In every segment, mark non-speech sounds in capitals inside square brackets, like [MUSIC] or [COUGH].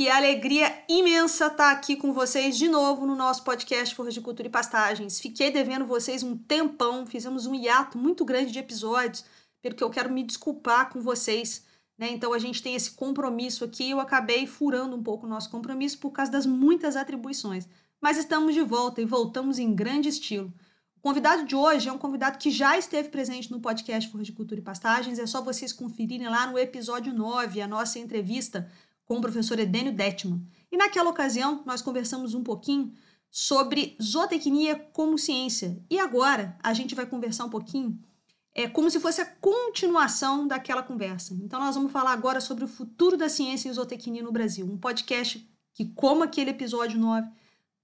que alegria imensa estar aqui com vocês de novo no nosso podcast Forra de Cultura e Pastagens. Fiquei devendo vocês um tempão, fizemos um hiato muito grande de episódios, pelo que eu quero me desculpar com vocês. Né? Então a gente tem esse compromisso aqui, eu acabei furando um pouco o nosso compromisso por causa das muitas atribuições. Mas estamos de volta e voltamos em grande estilo. O convidado de hoje é um convidado que já esteve presente no podcast Forra de Cultura e Pastagens, é só vocês conferirem lá no episódio 9, a nossa entrevista com o professor Edênio Detman. E naquela ocasião, nós conversamos um pouquinho sobre zootecnia como ciência. E agora, a gente vai conversar um pouquinho é como se fosse a continuação daquela conversa. Então, nós vamos falar agora sobre o futuro da ciência em zootecnia no Brasil. Um podcast que, como aquele episódio 9,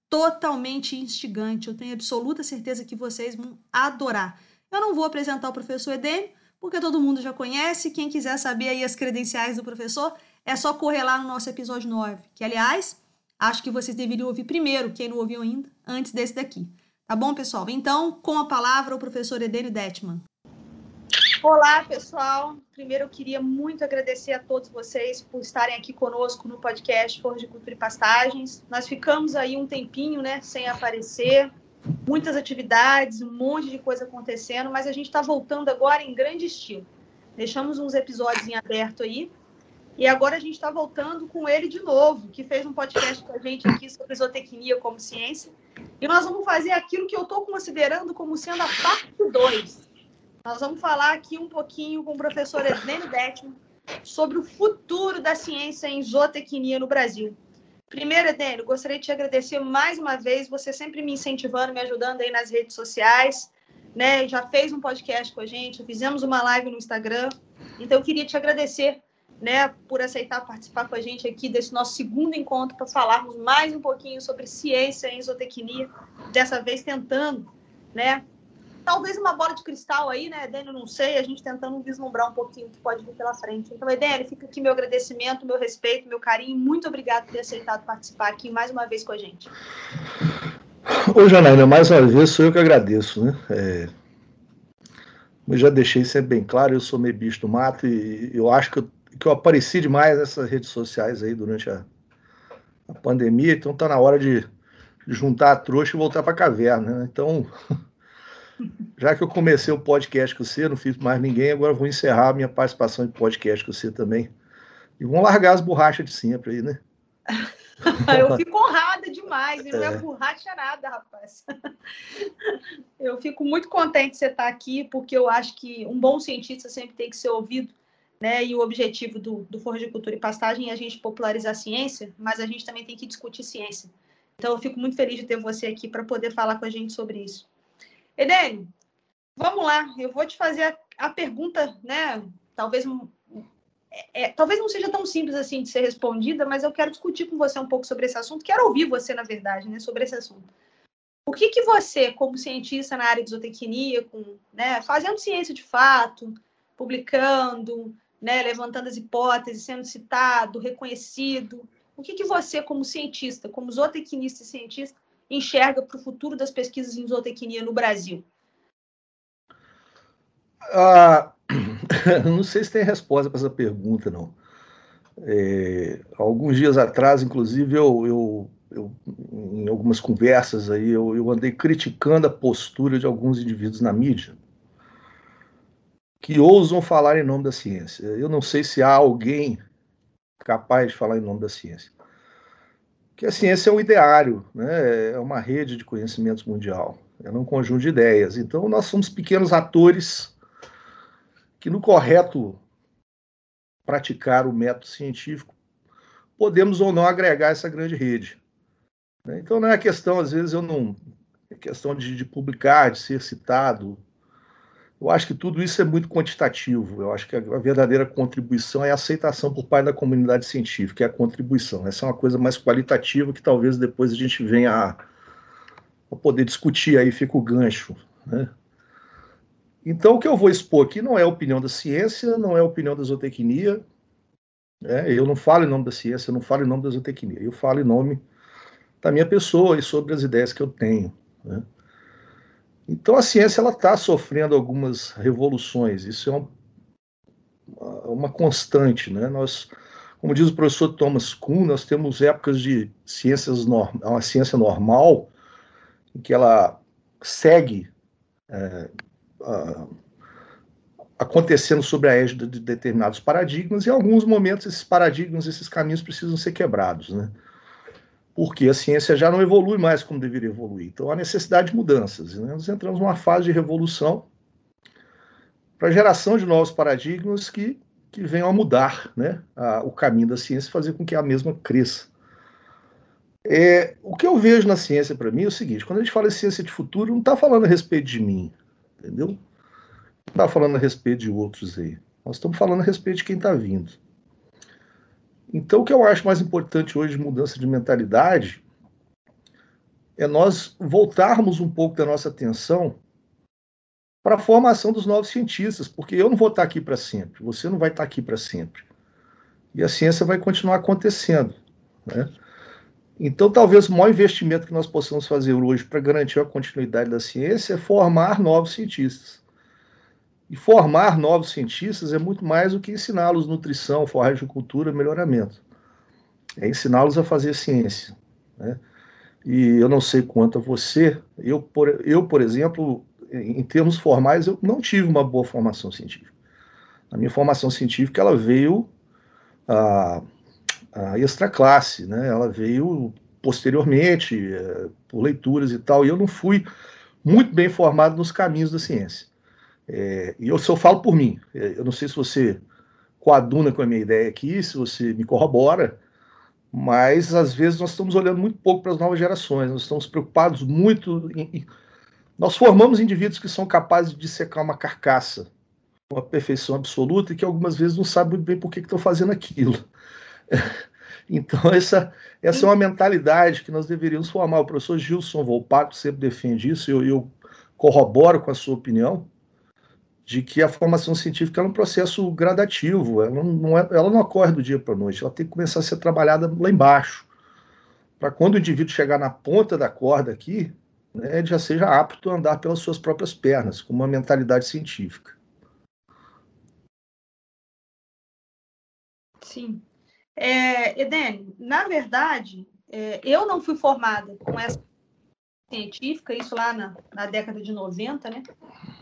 totalmente instigante. Eu tenho absoluta certeza que vocês vão adorar. Eu não vou apresentar o professor Edênio, porque todo mundo já conhece. Quem quiser saber aí as credenciais do professor, é só correr lá no nosso episódio 9, que aliás, acho que vocês deveriam ouvir primeiro, quem não ouviu ainda, antes desse daqui. Tá bom, pessoal? Então, com a palavra, o professor Edênio Detman. Olá, pessoal. Primeiro, eu queria muito agradecer a todos vocês por estarem aqui conosco no podcast Forra de Cultura e Pastagens. Nós ficamos aí um tempinho, né, sem aparecer, muitas atividades, um monte de coisa acontecendo, mas a gente está voltando agora em grande estilo. Deixamos uns episódios em aberto aí, e agora a gente está voltando com ele de novo, que fez um podcast com a gente aqui sobre zootecnia como ciência. E nós vamos fazer aquilo que eu estou considerando como sendo a parte 2. Nós vamos falar aqui um pouquinho com o professor Ednênio Detman sobre o futuro da ciência em zootecnia no Brasil. Primeiro, Ednênio, gostaria de te agradecer mais uma vez, você sempre me incentivando, me ajudando aí nas redes sociais, né? Já fez um podcast com a gente, fizemos uma live no Instagram. Então, eu queria te agradecer né, por aceitar participar com a gente aqui desse nosso segundo encontro para falarmos mais um pouquinho sobre ciência e zootecnia, dessa vez tentando, né, talvez uma bola de cristal aí, né, Dênio, não sei, a gente tentando vislumbrar um pouquinho o que pode vir pela frente. Então, Dênio, fica aqui meu agradecimento, meu respeito, meu carinho, muito obrigado por ter aceitado participar aqui mais uma vez com a gente. Ô, Janaína, mais uma vez sou eu que agradeço, né, é... Eu já deixei sempre bem claro, eu sou meio bicho do mato e eu acho que eu que eu apareci demais nessas redes sociais aí durante a, a pandemia, então tá na hora de, de juntar a trouxa e voltar para a caverna. Né? Então, [LAUGHS] já que eu comecei o podcast com você, não fiz mais ninguém, agora vou encerrar a minha participação em podcast com você também. E vamos largar as borrachas de sempre aí, né? [LAUGHS] eu fico honrada demais, não é, é borracha nada, rapaz. [LAUGHS] Eu fico muito contente de você estar aqui, porque eu acho que um bom cientista sempre tem que ser ouvido né? E o objetivo do, do Cultura e Pastagem é a gente popularizar a ciência, mas a gente também tem que discutir ciência. Então, eu fico muito feliz de ter você aqui para poder falar com a gente sobre isso. Edênio, vamos lá. Eu vou te fazer a, a pergunta, né? Talvez, é, é, talvez não seja tão simples assim de ser respondida, mas eu quero discutir com você um pouco sobre esse assunto. Quero ouvir você, na verdade, né, sobre esse assunto. O que, que você, como cientista na área de zootecnia, com, né, fazendo ciência de fato, publicando, né, levantando as hipóteses, sendo citado, reconhecido. O que, que você, como cientista, como zootecnista e cientista, enxerga para o futuro das pesquisas em zootecnia no Brasil? Ah, [COUGHS] não sei se tem resposta para essa pergunta, não. É, alguns dias atrás, inclusive, eu, eu, eu, em algumas conversas aí, eu, eu andei criticando a postura de alguns indivíduos na mídia que ousam falar em nome da ciência. Eu não sei se há alguém capaz de falar em nome da ciência. Que a ciência é um ideário, né? é uma rede de conhecimentos mundial, é um conjunto de ideias. Então, nós somos pequenos atores que, no correto praticar o método científico, podemos ou não agregar essa grande rede. Né? Então, não é questão, às vezes, eu não. É questão de, de publicar, de ser citado, Eu acho que tudo isso é muito quantitativo. Eu acho que a verdadeira contribuição é a aceitação por parte da comunidade científica, é a contribuição. Essa é uma coisa mais qualitativa que talvez depois a gente venha a, a poder discutir, aí fica o gancho. Né? Então, o que eu vou expor aqui não é a opinião da ciência, não é a opinião da zootecnia. Né? Eu não falo em nome da ciência, eu não falo em nome da zootecnia, eu falo em nome da minha pessoa e sobre as ideias que eu tenho. Né? Então a ciência ela está sofrendo algumas revoluções. Isso é um, uma constante, né? Nós, como diz o professor Thomas Kuhn, nós temos épocas de ciências norm, uma ciência normal em que ela segue é, acontecendo sobre a égide de determinados paradigmas e em alguns momentos esses paradigmas, esses caminhos precisam ser quebrados, né? Porque a ciência já não evolui mais como deveria evoluir. Então há necessidade de mudanças. Né? Nós entramos numa fase de revolução para a geração de novos paradigmas que, que venham a mudar né? a, o caminho da ciência e fazer com que a mesma cresça. É, o que eu vejo na ciência para mim é o seguinte: quando a gente fala em ciência de futuro, não está falando a respeito de mim, entendeu? Não está falando a respeito de outros aí. Nós estamos falando a respeito de quem está vindo. Então, o que eu acho mais importante hoje de mudança de mentalidade é nós voltarmos um pouco da nossa atenção para a formação dos novos cientistas, porque eu não vou estar aqui para sempre, você não vai estar aqui para sempre. E a ciência vai continuar acontecendo. Né? Então, talvez o maior investimento que nós possamos fazer hoje para garantir a continuidade da ciência é formar novos cientistas. E formar novos cientistas é muito mais do que ensiná-los nutrição, forragicultura, melhoramento. É ensiná-los a fazer ciência. Né? E eu não sei quanto a você, eu por, eu, por exemplo, em termos formais, eu não tive uma boa formação científica. A minha formação científica ela veio a, a extra classe, né? ela veio posteriormente, é, por leituras e tal, e eu não fui muito bem formado nos caminhos da ciência. É, e eu só falo por mim. É, eu não sei se você coaduna com a minha ideia aqui, se você me corrobora, mas às vezes nós estamos olhando muito pouco para as novas gerações, nós estamos preocupados muito em, em, nós formamos indivíduos que são capazes de secar uma carcaça com a perfeição absoluta e que algumas vezes não sabem muito bem por que estão fazendo aquilo. [LAUGHS] Então, essa, essa é uma mentalidade que nós deveríamos formar. O professor Gilson Volpato sempre defende isso, eu, eu corroboro com a sua opinião de que a formação científica é um processo gradativo, ela não, é, ela não ocorre do dia para a noite, ela tem que começar a ser trabalhada lá embaixo, para quando o indivíduo chegar na ponta da corda aqui, né, ele já seja apto a andar pelas suas próprias pernas, com uma mentalidade científica. Sim. É, na verdade, é, eu não fui formada com essa científica, isso lá na, na década de 90, né?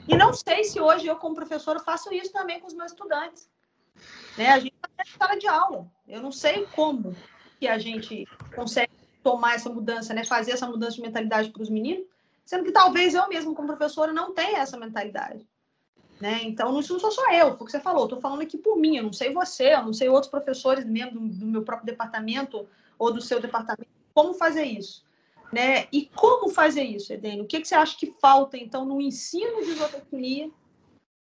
E não sei se hoje eu, como professora, faço isso também com os meus estudantes. Né? A gente está na sala de aula. Eu não sei como que a gente consegue tomar essa mudança, né? fazer essa mudança de mentalidade para os meninos, sendo que talvez eu mesmo, como professora, não tenha essa mentalidade. Né? Então, isso não sou só eu, foi o que você falou. Estou falando aqui por mim, eu não sei você, eu não sei outros professores mesmo do, do meu próprio departamento ou do seu departamento, como fazer isso. Né? E como fazer isso, Edene? O que, que você acha que falta, então, no ensino de zootecnia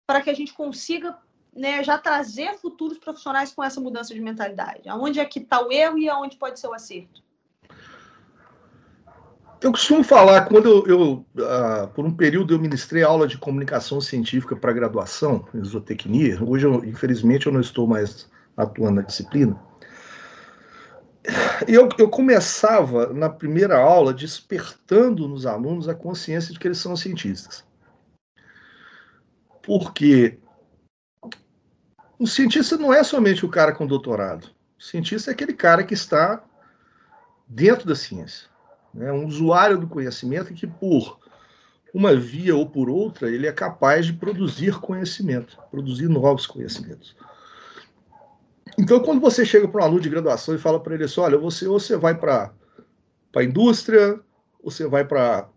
para que a gente consiga né, já trazer futuros profissionais com essa mudança de mentalidade? Aonde é que está o erro e aonde pode ser o acerto? Eu costumo falar, quando eu, eu uh, por um período, eu ministrei aula de comunicação científica para graduação em zootecnia. Hoje, eu, infelizmente, eu não estou mais atuando na disciplina eu, eu começava na primeira aula despertando nos alunos a consciência de que eles são cientistas. Porque o cientista não é somente o cara com doutorado. O cientista é aquele cara que está dentro da ciência. É né? um usuário do conhecimento que, por uma via ou por outra, ele é capaz de produzir conhecimento, produzir novos conhecimentos. Então, quando você chega para um aluno de graduação e fala para ele assim, olha, você, você vai para a indústria, você vai para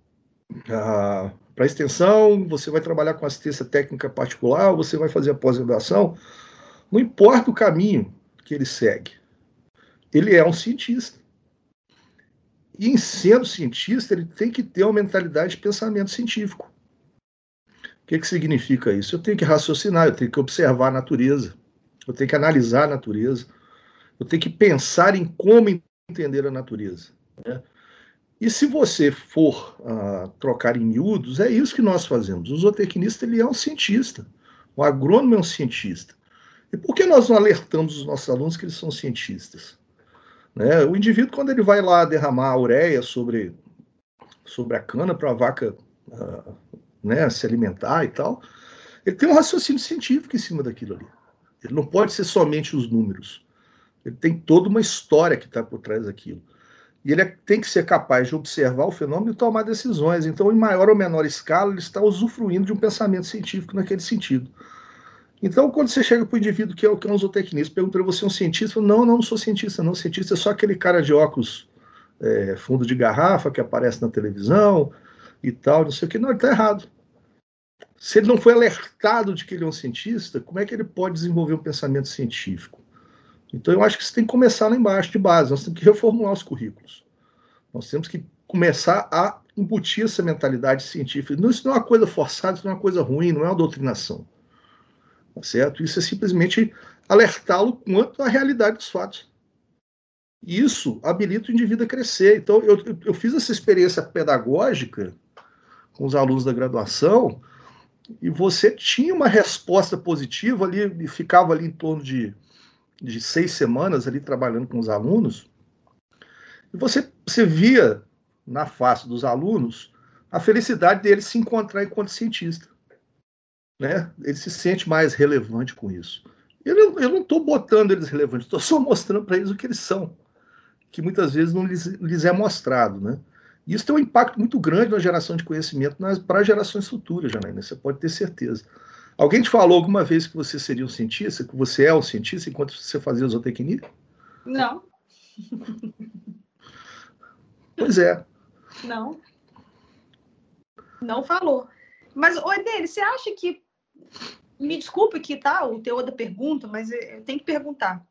a para extensão, você vai trabalhar com assistência técnica particular, você vai fazer a pós-graduação, não importa o caminho que ele segue, ele é um cientista. E em sendo cientista, ele tem que ter uma mentalidade de pensamento científico. que, que significa isso? Eu tenho que raciocinar, eu tenho que observar a natureza, eu tenho que analisar a natureza, eu tenho que pensar em como entender a natureza. Né? E se você for uh, trocar em miúdos, é isso que nós fazemos. O zootecnista ele é um cientista, o agrônomo é um cientista. E por que nós não alertamos os nossos alunos que eles são cientistas? Né? O indivíduo, quando ele vai lá derramar a ureia sobre, sobre a cana para a vaca uh, né, se alimentar e tal, ele tem um raciocínio científico em cima daquilo ali. Ele não pode ser somente os números. Ele tem toda uma história que está por trás daquilo. E ele é, tem que ser capaz de observar o fenômeno e tomar decisões. Então, em maior ou menor escala, ele está usufruindo de um pensamento científico naquele sentido. Então, quando você chega para o indivíduo que é, que é um zootecnista, pergunta para você é um cientista, não, não, não sou cientista, não. Cientista é só aquele cara de óculos é, fundo de garrafa que aparece na televisão e tal, não sei o que. Não, ele está errado. Se ele não foi alertado de que ele é um cientista, como é que ele pode desenvolver um pensamento científico? Então, eu acho que isso tem que começar lá embaixo, de base. Nós temos que reformular os currículos. Nós temos que começar a embutir essa mentalidade científica. Isso não é uma coisa forçada, isso não é uma coisa ruim, não é uma doutrinação. Tá certo? Isso é simplesmente alertá-lo quanto à realidade dos fatos. Isso habilita o indivíduo a crescer. Então, eu, eu fiz essa experiência pedagógica com os alunos da graduação e você tinha uma resposta positiva ali, e ficava ali em torno de de seis semanas ali trabalhando com os alunos, e você, você via na face dos alunos a felicidade deles se encontrar enquanto cientista. Né? Ele se sente mais relevante com isso. Eu, eu não estou botando eles relevantes, estou só mostrando para eles o que eles são, que muitas vezes não lhes, lhes é mostrado. Né? Isso tem um impacto muito grande na geração de conhecimento para gerações futuras, Janaína, você pode ter certeza. Alguém te falou alguma vez que você seria um cientista, que você é um cientista enquanto você fazia zootecnia? Não. Pois é. Não. Não falou. Mas, oi, Dele, você acha que. Me desculpe que tá o teor da pergunta, mas eu tenho que perguntar.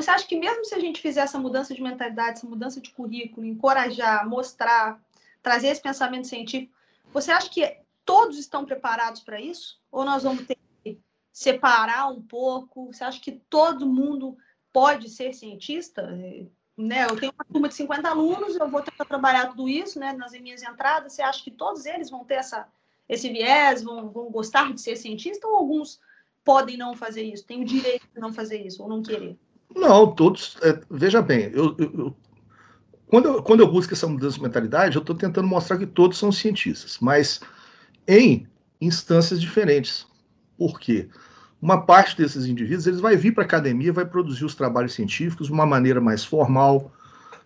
Você acha que mesmo se a gente fizer essa mudança de mentalidade, essa mudança de currículo, encorajar, mostrar, trazer esse pensamento científico, você acha que todos estão preparados para isso? Ou nós vamos ter que separar um pouco? Você acha que todo mundo pode ser cientista? Né? Eu tenho uma turma de 50 alunos, eu vou tentar trabalhar tudo isso né, nas minhas entradas. Você acha que todos eles vão ter essa, esse viés, vão, vão gostar de ser cientista? Ou alguns podem não fazer isso, têm o direito de não fazer isso ou não querer? Não, todos. É, veja bem, eu, eu, quando, eu, quando eu busco essa mudança de mentalidade, eu estou tentando mostrar que todos são cientistas, mas em instâncias diferentes. Por quê? Uma parte desses indivíduos eles vai vir para a academia, vai produzir os trabalhos científicos de uma maneira mais formal,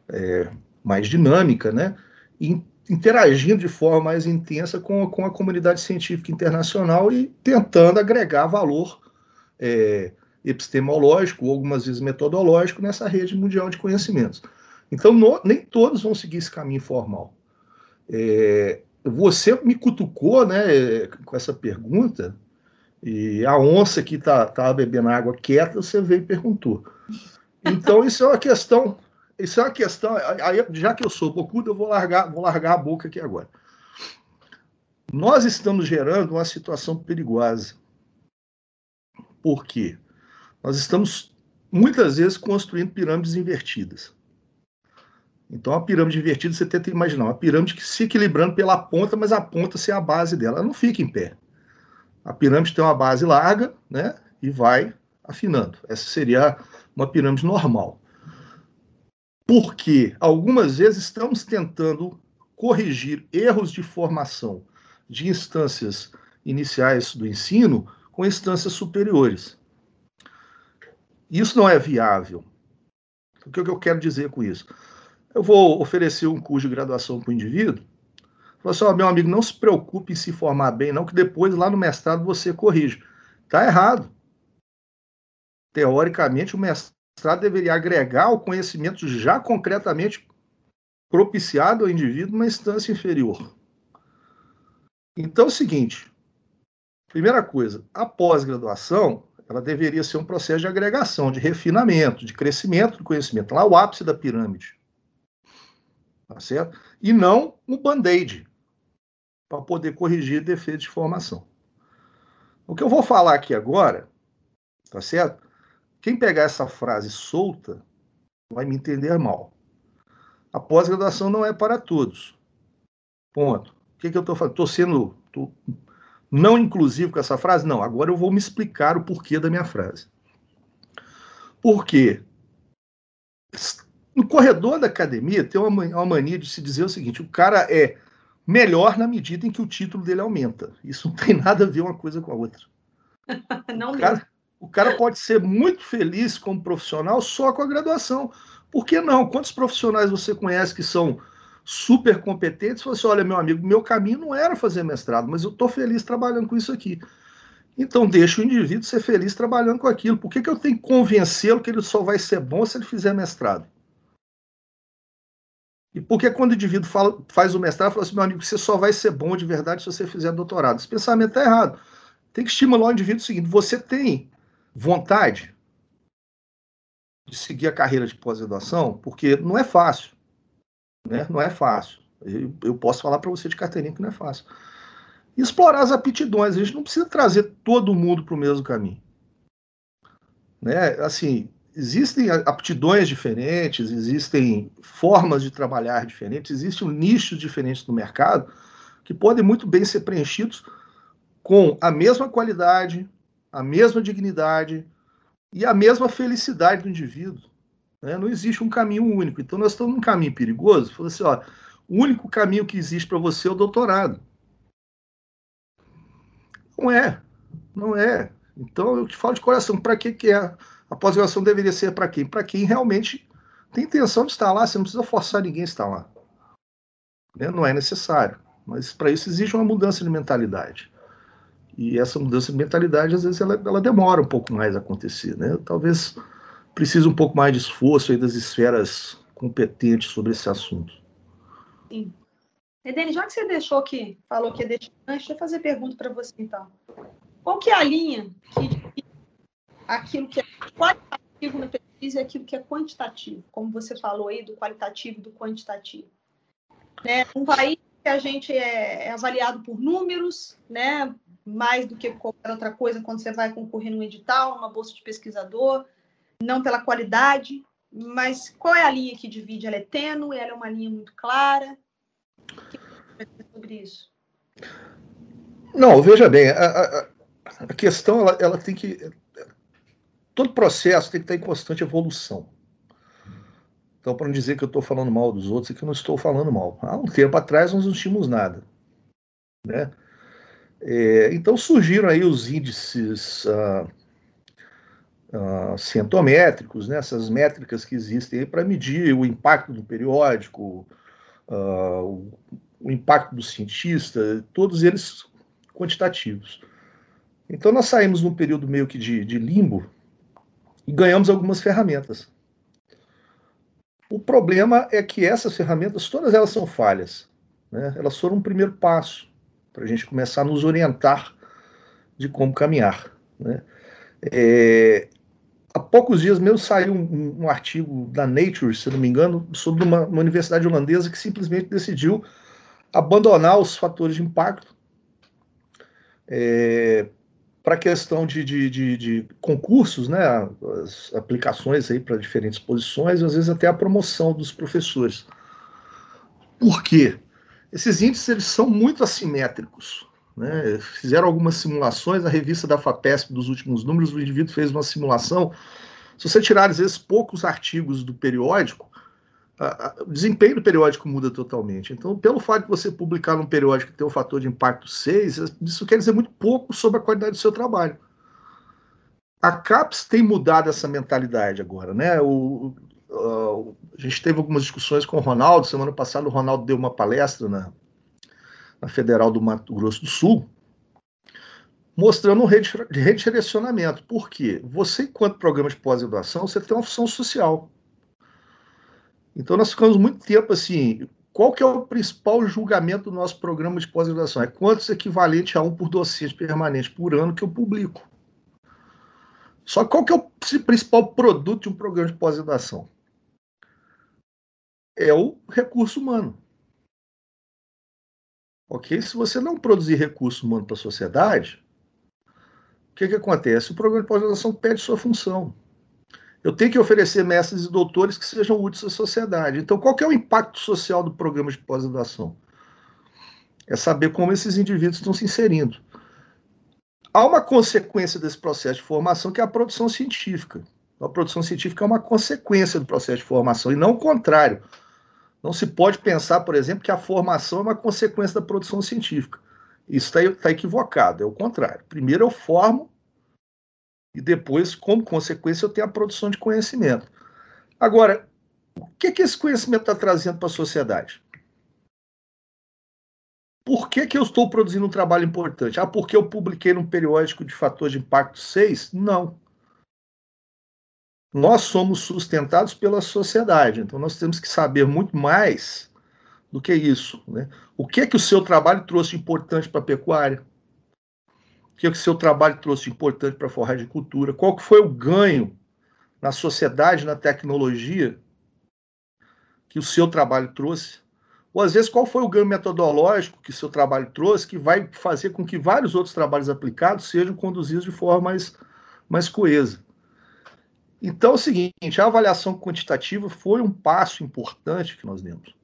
é, mais dinâmica, né? E interagindo de forma mais intensa com, com a comunidade científica internacional e tentando agregar valor é, epistemológico, ou algumas vezes metodológico, nessa rede mundial de conhecimentos. Então, no, nem todos vão seguir esse caminho formal. É, você me cutucou, né, com essa pergunta, e a onça que tá, tá bebendo água quieta, você veio e perguntou. Então, isso é uma questão, isso é uma questão, aí, já que eu sou bocudo, eu vou largar, vou largar a boca aqui agora. Nós estamos gerando uma situação perigosa. Por quê? Nós estamos, muitas vezes, construindo pirâmides invertidas. Então, a pirâmide invertida, você tenta imaginar uma pirâmide que se equilibrando pela ponta, mas a ponta ser a base dela. Ela não fica em pé. A pirâmide tem uma base larga, né? E vai afinando. Essa seria uma pirâmide normal. Porque algumas vezes estamos tentando corrigir erros de formação de instâncias iniciais do ensino com instâncias superiores. Isso não é viável. O que eu quero dizer com isso? eu vou oferecer um curso de graduação para o indivíduo. Falou assim, oh, meu amigo, não se preocupe em se formar bem, não, que depois lá no mestrado você corrige. Está errado. Teoricamente, o mestrado deveria agregar o conhecimento já concretamente propiciado ao indivíduo numa instância inferior. Então é o seguinte: primeira coisa, a pós-graduação ela deveria ser um processo de agregação, de refinamento, de crescimento do conhecimento, lá o ápice da pirâmide tá certo? E não um band-aid para poder corrigir defeitos de formação. O que eu vou falar aqui agora, tá certo? Quem pegar essa frase solta vai me entender mal. A pós-graduação não é para todos. Ponto. O que, que eu estou falando? Estou sendo tô não inclusivo com essa frase? Não, agora eu vou me explicar o porquê da minha frase. Porque no corredor da academia tem uma, mania de se dizer o seguinte: o cara é melhor na medida em que o título dele aumenta. Isso não tem nada a ver uma coisa com a outra. [LAUGHS] não o, cara, o cara pode ser muito feliz como profissional só com a graduação. Por que não? Quantos profissionais você conhece que são super competentes? Você assim, olha, meu amigo, meu caminho não era fazer mestrado, mas eu estou feliz trabalhando com isso aqui. Então, deixa o indivíduo ser feliz trabalhando com aquilo. Por que, que eu tenho que convencê-lo que ele só vai ser bom se ele fizer mestrado? E porque quando o indivíduo fala, faz o mestrado, fala assim, meu amigo, você só vai ser bom de verdade se você fizer doutorado. Esse pensamento está errado. Tem que estimular o indivíduo o seguinte: você tem vontade de seguir a carreira de pós-graduação? Porque não é fácil. Né? Não é fácil. Eu, eu posso falar para você de carteirinha que não é fácil. E explorar as aptidões. A gente não precisa trazer todo mundo para o mesmo caminho. Né? Assim, existem aptidões diferentes, existem formas de trabalhar diferentes, existem nichos diferentes no mercado que podem muito bem ser preenchidos com a mesma qualidade, a mesma dignidade e a mesma felicidade do indivíduo. Né? Não existe um caminho único. Então, nós estamos num caminho perigoso. Falou assim: ó, o único caminho que existe para você é o doutorado. Não é. Não é. Então, eu te falo de coração: para que, que é? A pós-graduação deveria ser para quem? Para quem realmente tem intenção de estar lá, você não precisa forçar ninguém a estar lá. Né? Não é necessário. Mas para isso exige uma mudança de mentalidade. E essa mudança de mentalidade, às vezes, ela, ela demora um pouco mais a acontecer. Né? Talvez precise um pouco mais de esforço aí das esferas competentes sobre esse assunto. Sim. Edene, já que você deixou que falou que é deixar, deixa eu fazer pergunta para você então. Qual que é a linha que aquilo que é qualitativo na pesquisa e aquilo que é quantitativo, como você falou aí do qualitativo do quantitativo. Né? Um país que a gente é, é, avaliado por números, né? mais do que qualquer outra coisa quando você vai concorrer num edital, numa bolsa de pesquisador, não pela qualidade, mas qual é a linha que divide? Ela é tênue, ela é uma linha muito clara? O que você sobre isso? Não, veja bem, a, a, a questão ela, ela tem que todo processo tem que estar em constante evolução. Então, para não dizer que eu estou falando mal dos outros, é que eu não estou falando mal. Há um tempo atrás nós não tínhamos nada. Né? É, então surgiram aí os índices ah, ah, centométricos, né? essas métricas que existem para medir o impacto do periódico, ah, o, o impacto do cientista, todos eles quantitativos. Então nós saímos num período meio que de, de limbo, e ganhamos algumas ferramentas. O problema é que essas ferramentas, todas elas são falhas. Né? Elas foram um primeiro passo para a gente começar a nos orientar de como caminhar. Né? É, há poucos dias mesmo saiu um, um, artigo da Nature, se não me engano, sobre uma, uma universidade holandesa que simplesmente decidiu abandonar os fatores de impacto é, para a questão de, de, de, de, concursos, né, as aplicações aí para diferentes posições, às vezes até a promoção dos professores. Por quê? Esses índices eles são muito assimétricos. Né? Fizeram algumas simulações, a revista da FAPESP dos últimos números, o indivíduo fez uma simulação. Se você tirar, às vezes, poucos artigos do periódico, o desempenho do periódico muda totalmente. Então, pelo fato de você publicar num periódico que tem um fator de impacto 6, isso quer dizer muito pouco sobre a qualidade do seu trabalho. A CAPES tem mudado essa mentalidade agora, né? O, o, a gente teve algumas discussões com o Ronaldo. Semana passada, o Ronaldo deu uma palestra na, Federal do Mato Grosso do Sul, mostrando um redirecionamento. Por quê? Você, enquanto programa de pós-graduação, você tem uma função social. Então nós ficamos muito tempo assim. Qual que é o principal julgamento do nosso programa de pós-graduação? É quantos equivalente a um por docente permanente por ano que eu publico. Só qual que é o principal produto de um programa de pós-graduação? É o recurso humano. Ok? Se você não produzir recurso humano para a sociedade, que, que acontece? O programa de pós-graduação perde sua função. Eu tenho que oferecer mestres e doutores que sejam úteis à sociedade. Então, qual é o impacto social do programa de pós-graduação? É saber como esses indivíduos estão se inserindo. Há uma consequência desse processo de formação que é a produção científica. A produção científica é uma consequência do processo de formação e não o contrário. Não se pode pensar, por exemplo, que a formação é uma consequência da produção científica. Isso está tá equivocado, é o contrário. Primeiro eu formo e depois, como consequência, eu tenho a produção de conhecimento. Agora, o que, que esse conhecimento está trazendo para a sociedade? Por que, que eu estou produzindo um trabalho importante? Ah, porque eu publiquei num periódico de fator de impacto 6? Não. Nós somos sustentados pela sociedade, então nós temos que saber muito mais do que isso. Né? O que, que o seu trabalho trouxe importante para a pecuária? O que, que o seu trabalho trouxe importante para a forragicultura? Qual que foi o ganho na sociedade, na tecnologia que o seu trabalho trouxe? Ou às vezes, qual foi o ganho metodológico que o seu trabalho trouxe que vai fazer com que vários outros trabalhos aplicados sejam conduzidos de forma mais, mais coesa? Então é o seguinte, a avaliação quantitativa foi um passo importante que nós demos.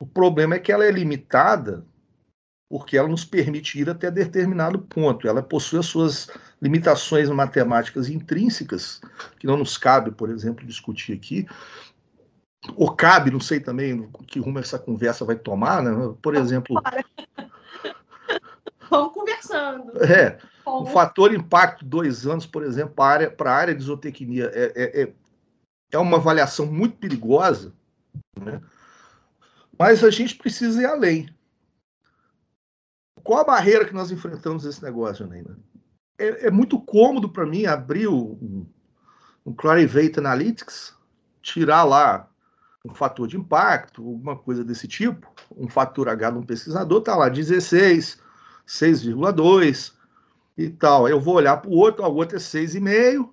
O problema é que ela é limitada porque ela nos permite ir até determinado ponto. Ela possui as suas limitações matemáticas intrínsecas, que não nos cabe, por exemplo, discutir aqui. Ou cabe, não sei também que rumo essa conversa vai tomar, né? Por exemplo. [LAUGHS] Vamos conversando. É. O fator impacto dois anos, por exemplo, para a área, para a área de zootecnia é, é, é, é uma avaliação muito perigosa, né? mas a gente precisa ir além qual a barreira que nós enfrentamos nesse negócio, Neymar? É, é muito cômodo para mim abrir o, um Clarivate Analytics, tirar lá um fator de impacto, alguma coisa desse tipo, um fator H de um pesquisador, tá lá 16, 6,2 e tal. Eu vou olhar para o outro, o outro é 6,5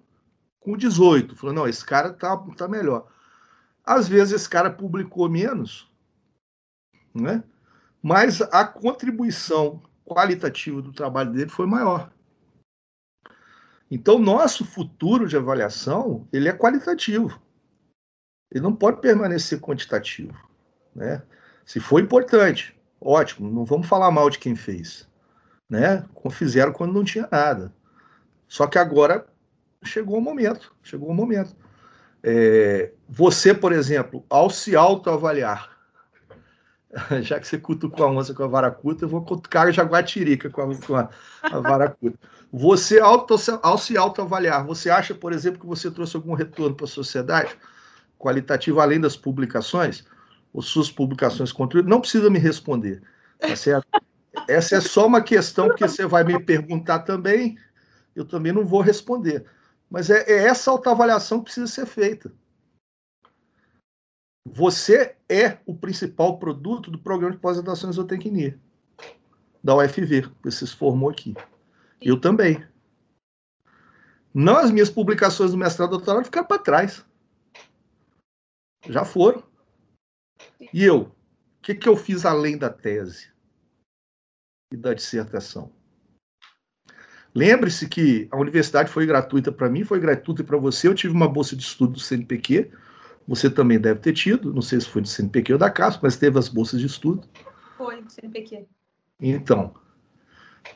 com 18. Falando, não, esse cara tá, tá melhor. Às vezes esse cara publicou menos, né? mas a contribuição qualitativa do trabalho dele foi maior. Então, nosso futuro de avaliação, ele é qualitativo. Ele não pode permanecer quantitativo. Né? Se for importante, ótimo, não vamos falar mal de quem fez. Né? Fizeram quando não tinha nada. Só que agora chegou o momento, chegou o momento. É, você, por exemplo, ao se autoavaliar, [LAUGHS] já que você cutucou a onça com a vara curta, eu vou cutucar a jaguatirica com a, com a, a vara curta. Você, auto, ao se autoavaliar, você acha, por exemplo, que você trouxe algum retorno para a sociedade, qualitativo, além das publicações? Ou suas publicações contribuem? Não precisa me responder, tá certo? Essa é só uma questão que você vai me perguntar também, eu também não vou responder. Mas é, é essa autoavaliação que precisa ser feita. Você é o principal produto do programa de pós-graduação em zootecnia da UFV, que se formou aqui. Eu também. Não as minhas publicações do mestrado e doutorado ficaram para trás. Já foram. E eu? O que, que eu fiz além da tese e da dissertação? Lembre-se que a universidade foi gratuita para mim, foi gratuita para você. Eu tive uma bolsa de estudo do CNPq você também deve ter tido, não sei se foi do CNPq ou da CASP, mas teve as bolsas de estudo. Foi, do CNPq. Então,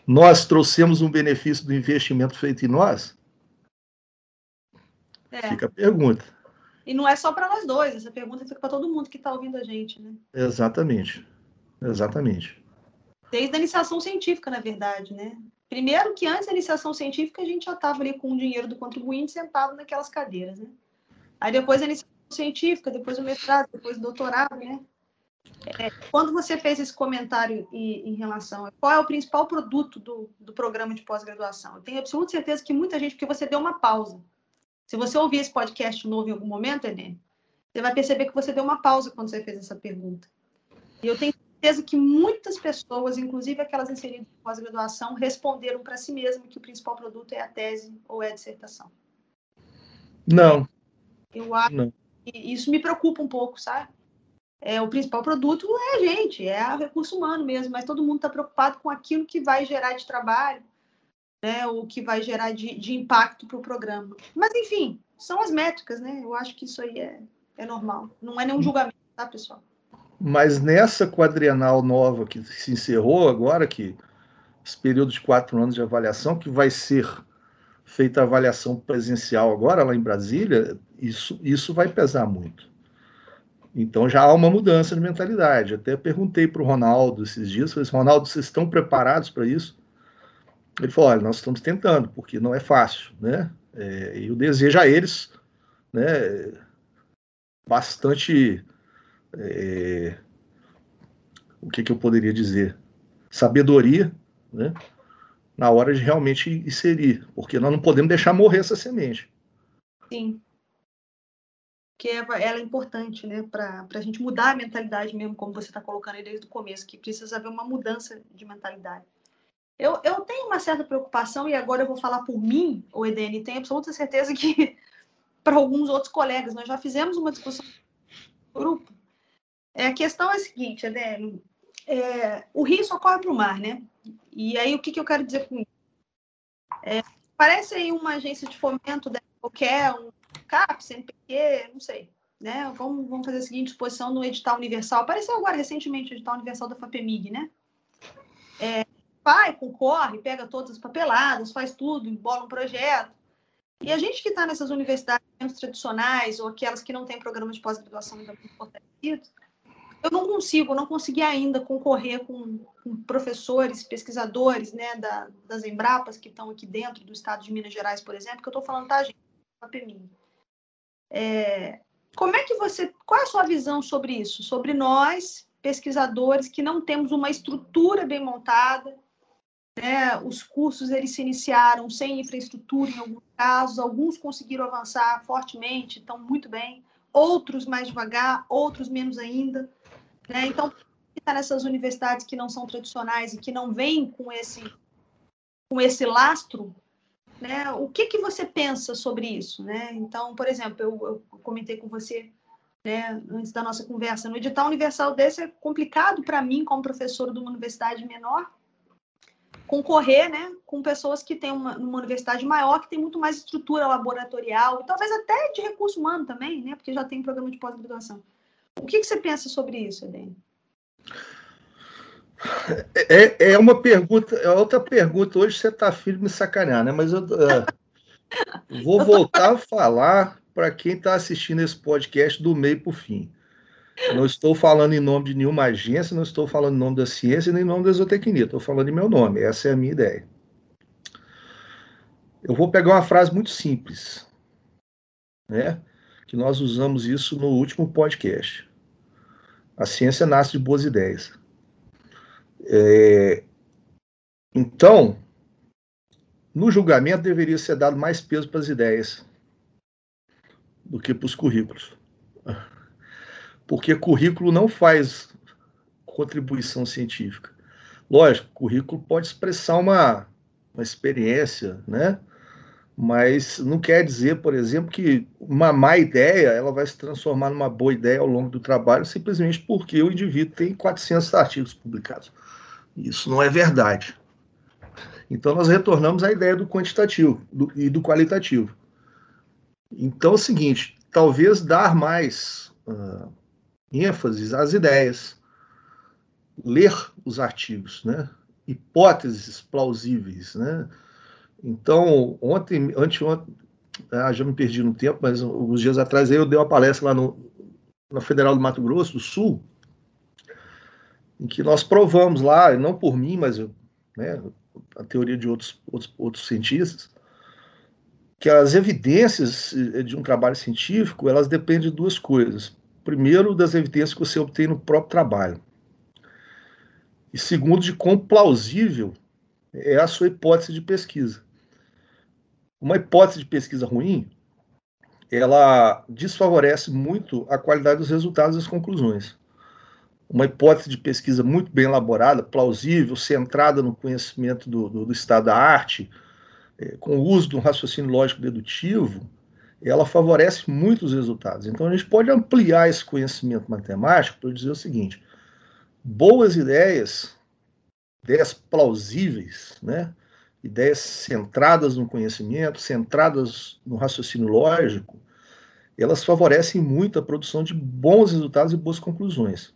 nós trouxemos um benefício do investimento feito em nós? É. Fica a pergunta. E não é só para nós dois, essa pergunta fica para todo mundo que está ouvindo a gente, né? Exatamente. Exatamente. Desde a iniciação científica, na verdade, né? Primeiro que antes da iniciação científica a gente já estava ali com o dinheiro do contribuinte sentado naquelas cadeiras, né? Aí depois a iniciação científica, depois o mestrado, depois o doutorado, né? É, quando você fez esse comentário em, em, relação a qual é o principal produto do, do programa de pós-graduação, eu tenho absoluta certeza que muita gente, porque você deu uma pausa. Se você ouvir esse podcast novo em algum momento, Enem, você vai perceber que você deu uma pausa quando você fez essa pergunta. E eu tenho certeza que muitas pessoas, inclusive aquelas inseridas em pós-graduação, responderam para si mesmas que o principal produto é a tese ou é a dissertação. Não. Eu acho. Não e isso me preocupa um pouco, sabe? É, o principal produto é a gente, é o recurso humano mesmo, mas todo mundo está preocupado com aquilo que vai gerar de trabalho. né, o que vai gerar de, de impacto para o programa. Mas, enfim, são as métricas, né? Eu acho que isso aí é, é normal. Não é nenhum julgamento, tá, pessoal? Mas nessa quadrienal nova que se encerrou agora, que esse período de quatro anos de avaliação, que vai ser feita a avaliação presencial agora lá em Brasília, isso, isso vai pesar muito. Então já há uma mudança de mentalidade. Até perguntei para o Ronaldo esses dias, falei assim, Ronaldo, vocês estão preparados para isso? Ele falou, olha, nós estamos tentando, porque não é fácil, né? É, e eu desejo a eles, né, bastante, é, o que, que eu poderia dizer, sabedoria, né, na hora de realmente inserir, porque nós não podemos deixar morrer essa semente. Sim. Que é, ela é importante, né, para a gente mudar a mentalidade mesmo, como você está colocando aí desde o começo, que precisa haver uma mudança de mentalidade. Eu, eu tenho uma certa preocupação, e agora eu vou falar por mim, o Edene, tenho absoluta certeza que [LAUGHS] para alguns outros colegas, nós já fizemos uma discussão grupo. É, a questão é a seguinte, Edene, é, o rio só corre para o mar, né? E aí, o que, que eu quero dizer com isso? É, parece aí uma agência de fomento da qualquer, um CAP, CNPq, não sei. Né? Vamos, vamos fazer a seguinte exposição no edital universal. Apareceu agora recentemente o edital universal da FAPEMIG, né? É, vai, concorre, pega todas as papeladas, faz tudo, embola um projeto. E a gente que está nessas universidades tradicionais ou aquelas que não têm programa de pós-graduação ainda muito fortalecidos, eu não consigo, não consegui ainda concorrer com, com professores, pesquisadores né, da, das Embrapas que estão aqui dentro do estado de Minas Gerais, por exemplo, que eu estou falando, tá, gente? É, como é que você. Qual é a sua visão sobre isso? Sobre nós, pesquisadores, que não temos uma estrutura bem montada, né? Os cursos eles se iniciaram sem infraestrutura em alguns casos, alguns conseguiram avançar fortemente, estão muito bem, outros mais devagar, outros menos ainda. Né? Então, está nessas universidades que não são tradicionais e que não vêm com esse com esse lastro, né? O que que você pensa sobre isso, né? Então, por exemplo, eu, eu comentei com você, né, antes da nossa conversa, no edital universal desse é complicado para mim, como professor de uma universidade menor, concorrer né, com pessoas que têm uma, uma universidade maior, que tem muito mais estrutura laboratorial, e talvez até de recurso humano também, né, porque já tem programa de pós-graduação. O que, que, você pensa sobre isso, Edene? É, é uma pergunta, é outra pergunta. Hoje você está firme me sacanear, né? Mas eu uh, [LAUGHS] vou voltar a falar para quem está assistindo esse podcast do meio para o fim. Não estou falando em nome de nenhuma agência, não estou falando em nome da ciência nem em nome da zootecnia, estou falando em meu nome, essa é a minha ideia. Eu vou pegar uma frase muito simples, né? Que nós usamos isso no último podcast. A ciência nasce de boas ideias. É... Então, no julgamento deveria ser dado mais peso para as ideias do que para os currículos porque currículo não faz contribuição científica. Lógico, currículo pode expressar uma, uma experiência, né? Mas não quer dizer, por exemplo, que uma má ideia ela vai se transformar numa boa ideia ao longo do trabalho simplesmente porque o indivíduo tem 400 artigos publicados. Isso não é verdade. Então, nós retornamos à ideia do quantitativo do, e do qualitativo. Então, é o seguinte: talvez dar mais uh, ênfases às ideias, ler os artigos, né? hipóteses plausíveis. Né? Então, ontem, anteontem, ah, já me perdi no tempo, mas uns dias atrás eu dei uma palestra lá no, na Federal do Mato Grosso do Sul, em que nós provamos lá, não por mim, mas né, a teoria de outros, outros, outros cientistas, que as evidências de um trabalho científico elas dependem de duas coisas. Primeiro, das evidências que você obtém no próprio trabalho. E segundo, de quão plausível é a sua hipótese de pesquisa. Uma hipótese de pesquisa ruim, ela desfavorece muito a qualidade dos resultados e das conclusões. Uma hipótese de pesquisa muito bem elaborada, plausível, centrada no conhecimento do, do, do estado da arte, é, com o uso de um raciocínio lógico dedutivo, ela favorece muito os resultados. Então, a gente pode ampliar esse conhecimento matemático para dizer o seguinte: boas ideias, ideias plausíveis, né? Ideias centradas no conhecimento, centradas no raciocínio lógico, elas favorecem muito a produção de bons resultados e boas conclusões.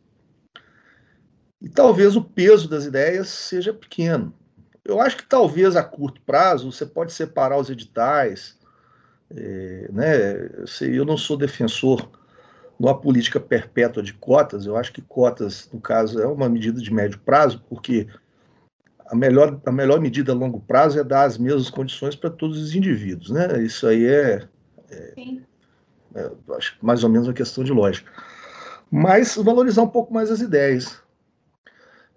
E talvez o peso das ideias seja pequeno. Eu acho que talvez a curto prazo você pode separar os editais. É, né? Eu não sou defensor de uma política perpétua de cotas. Eu acho que cotas, no caso, é uma medida de médio prazo, porque a melhor, a melhor medida a longo prazo é dar as mesmas condições para todos os indivíduos. Né? Isso aí é, é, é acho mais ou menos uma questão de lógica. Mas valorizar um pouco mais as ideias.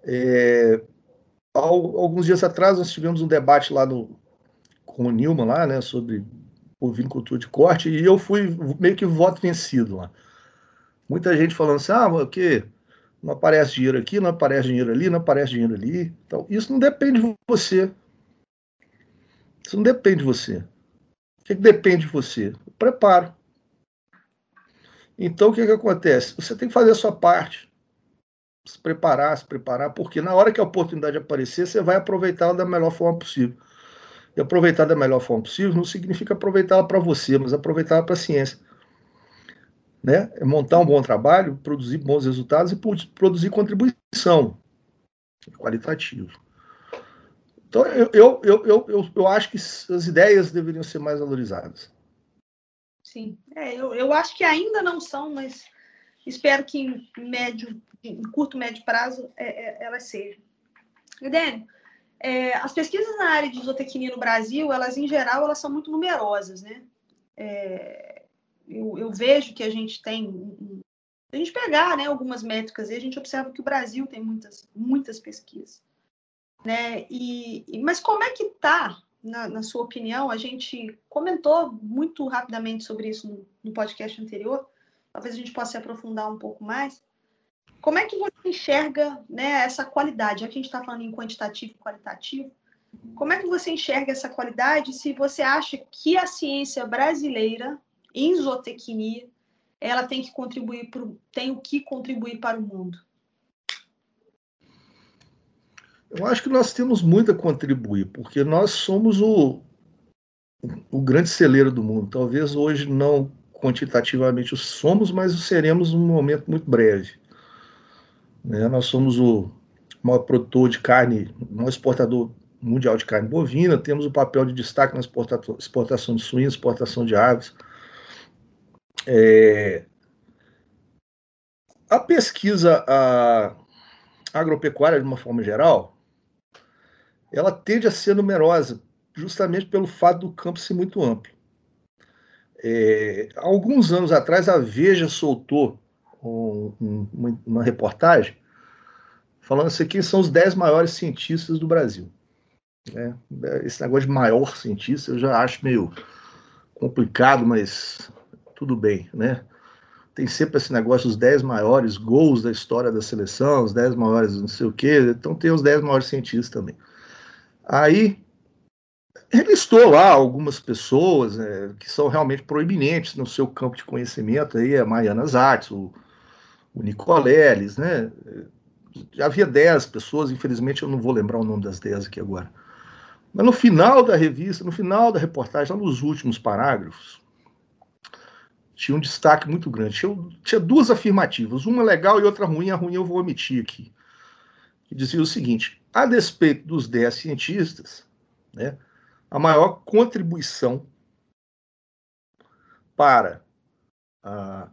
É, alguns dias atrás nós tivemos um debate lá no, com o Nilman lá, né, sobre cultura de corte, e eu fui meio que voto vencido lá. Muita gente falando assim, ah, o que não aparece dinheiro aqui, não aparece dinheiro ali, não aparece dinheiro ali. Então, isso não depende de você. Isso não depende de você. O que, que depende de você? O preparo. Então, o que, que acontece? Você tem que fazer a sua parte. Se preparar, se preparar, porque na hora que a oportunidade aparecer, você vai aproveitá-la da melhor forma possível. E aproveitar da melhor forma possível não significa aproveitá-la para você, mas aproveitá-la para a ciência né? É montar um bom trabalho, produzir bons resultados e produzir contribuição qualitativa. Então, eu, eu, eu, eu, eu acho que as ideias deveriam ser mais valorizadas. Sim, é, eu, eu acho que ainda não são, mas espero que em médio, em curto, médio prazo, é, é, elas sejam. Edênio, é, as pesquisas na área de zootecnia no Brasil, elas em geral, elas são muito numerosas, né? É, eu, eu vejo que a gente tem. a gente pegar né, algumas métricas e a gente observa que o Brasil tem muitas, muitas pesquisas. Né? E, mas como é que está, na, na, sua opinião? A gente comentou muito rapidamente sobre isso no, no podcast anterior, talvez a gente possa se aprofundar um pouco mais. Como é que você enxerga né, essa qualidade? Já que a gente está falando em quantitativo e qualitativo, como é que você enxerga essa qualidade se você acha que a ciência brasileira em zootecnia, ela tem que contribuir pro, tem o que contribuir para o mundo? Eu acho que nós temos muito a contribuir, porque nós somos o, o grande celeiro do mundo. Talvez hoje não quantitativamente o somos, mas o seremos num momento muito breve. Né? Nós somos o maior produtor de carne, maior exportador mundial de carne bovina, temos o papel de destaque na exportação de suínos, exportação de aves. É, a pesquisa a agropecuária, de uma forma geral, ela tende a ser numerosa, justamente pelo fato do campo ser muito amplo. É, alguns anos atrás, a Veja soltou um, um, uma reportagem falando assim, quem são os 10 maiores cientistas do Brasil. É, esse negócio de maior cientista eu já acho meio complicado, mas tudo bem, né? Tem sempre esse negócio, os 10 maiores gols da história da seleção, os 10 maiores não sei o quê, então tem os 10 maiores cientistas também. Aí, ele listou lá algumas pessoas né, que são realmente proeminentes no seu campo de conhecimento, aí a Mariana Zatz, o, o Nicoleles, né? Havia 10 pessoas, infelizmente eu não vou lembrar o nome das 10 aqui agora. Mas no final da revista, no final da reportagem, nos últimos parágrafos, tinha um destaque muito grande. Tinha, tinha, duas afirmativas, uma legal e outra ruim. A ruim eu vou omitir aqui. Que dizia o seguinte: a despeito dos 10 cientistas, né, a maior contribuição para a,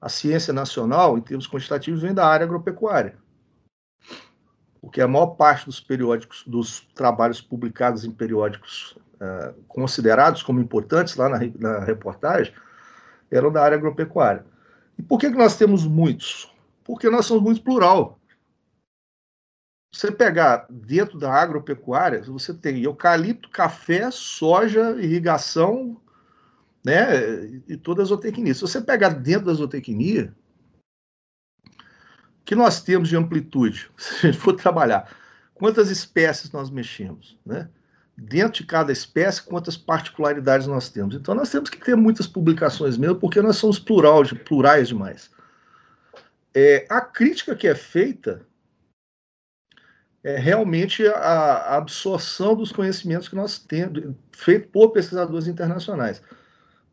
a ciência nacional, em termos quantitativos, vem da área agropecuária. Porque a maior parte dos periódicos, dos trabalhos publicados em periódicos uh, considerados como importantes lá na, na reportagem, eram da área agropecuária. E por que, que nós temos muitos? Porque nós somos muito plural. Você pegar dentro da agropecuária, você tem eucalipto, café, soja, irrigação, né, e toda a zootecnia. Se você pegar dentro da zootecnia, que nós temos de amplitude, [LAUGHS] se a gente for trabalhar, quantas espécies nós mexemos, né? Dentro de cada espécie, quantas particularidades nós temos. Então, nós temos que ter muitas publicações mesmo, porque nós somos plural, plurais demais. É, a crítica que é feita é realmente a, absorção dos conhecimentos que nós temos, feito por pesquisadores internacionais.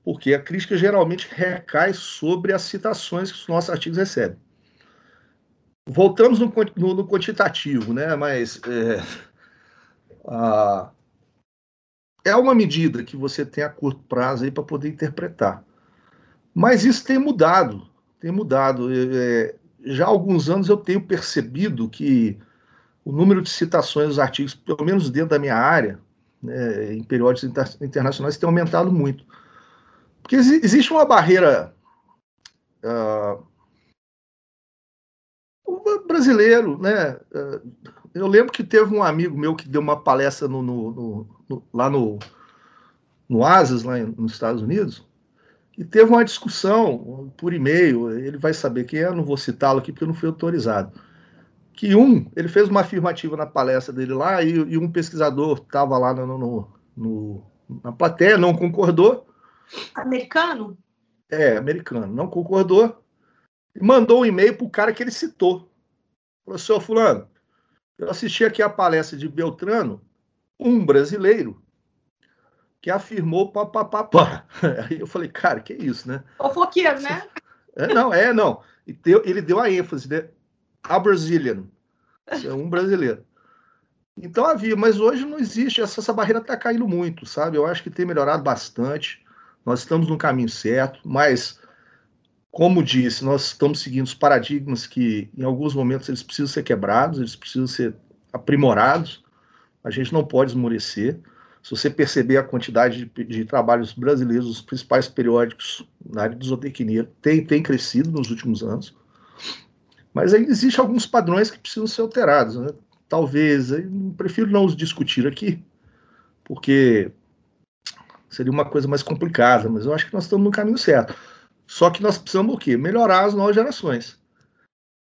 Porque a crítica geralmente recai sobre as citações que os nossos artigos recebem. Voltamos no, no, no quantitativo, né? mas é, a, é uma medida que você tem a curto prazo para poder interpretar. Mas isso tem mudado, tem mudado. É, já há alguns anos eu tenho percebido que o número de citações dos artigos, pelo menos dentro da minha área, né, em periódicos inter internacionais, tem aumentado muito. Porque existe uma barreira. Uh, brasileiro, né? Uh, eu lembro que teve um amigo meu que deu uma palestra no, no, no, lá no, no ASAS, lá nos Estados Unidos, e teve uma discussão por e-mail. Ele vai saber quem é, não vou citá-lo aqui porque eu não fui autorizado que um, ele fez uma afirmativa na palestra dele lá e, e um pesquisador estava lá no, no, no, na plateia, não concordou. Americano? É, americano, não concordou e mandou um e-mail para o cara que ele citou. Falou, senhor fulano, eu assisti aqui a palestra de Beltrano, um brasileiro, que afirmou papapá. [LAUGHS] Aí eu falei, cara, que isso, né? Fofoqueiro, né? É, não, é, não. Ele deu a ênfase, né? a Brazilian. É um brasileiro. Então havia, mas hoje não existe, essa, essa barreira está caindo muito, sabe? Eu acho que tem melhorado bastante. Nós estamos no caminho certo, mas, como disse, nós estamos seguindo os paradigmas que, em alguns momentos, eles precisam ser quebrados, eles precisam ser aprimorados. A gente não pode esmorecer. Se você perceber a quantidade de, de trabalhos brasileiros, os principais periódicos na área de zootecnia tem, tem crescido nos últimos anos. Mas ainda existem alguns padrões que precisam ser alterados. Né? Talvez, prefiro não os discutir aqui, porque seria uma coisa mais complicada, mas eu acho que nós estamos no caminho certo. Só que nós precisamos o quê? Melhorar as novas gerações.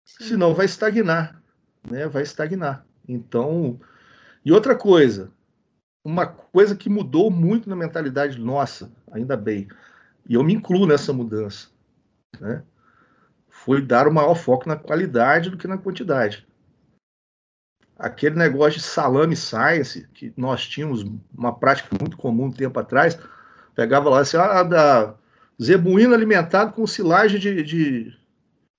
Sim. Senão vai estagnar, né? Vai estagnar. Então, e outra coisa, uma coisa que mudou muito na mentalidade nossa, ainda bem, e eu me incluo nessa mudança, né? foi dar o maior foco na qualidade do que na quantidade. Aquele negócio de salame science, que nós tínhamos uma prática muito comum um tempo atrás, pegava lá assim, ah, da zebuíno alimentado com silagem de, de,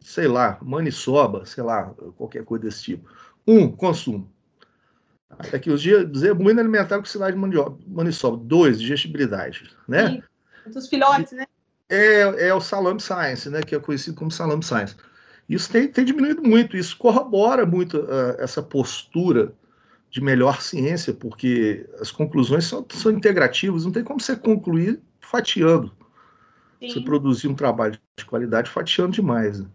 sei lá, maniçoba, sei lá, qualquer coisa desse tipo. Um, consumo. Daqui os dias, zebuíno alimentado com silagem de maniçoba. Dois, digestibilidade, né? Dos filhotes, né? é, é o Salame Science, né, que é conhecido como Salame Science. Isso tem, tem diminuído muito, isso corrobora muito uh, essa postura de melhor ciência, porque as conclusões são, são integrativas, não tem como você concluir fatiando. Sim. Você produzir um trabalho de qualidade fatiando demais. Né?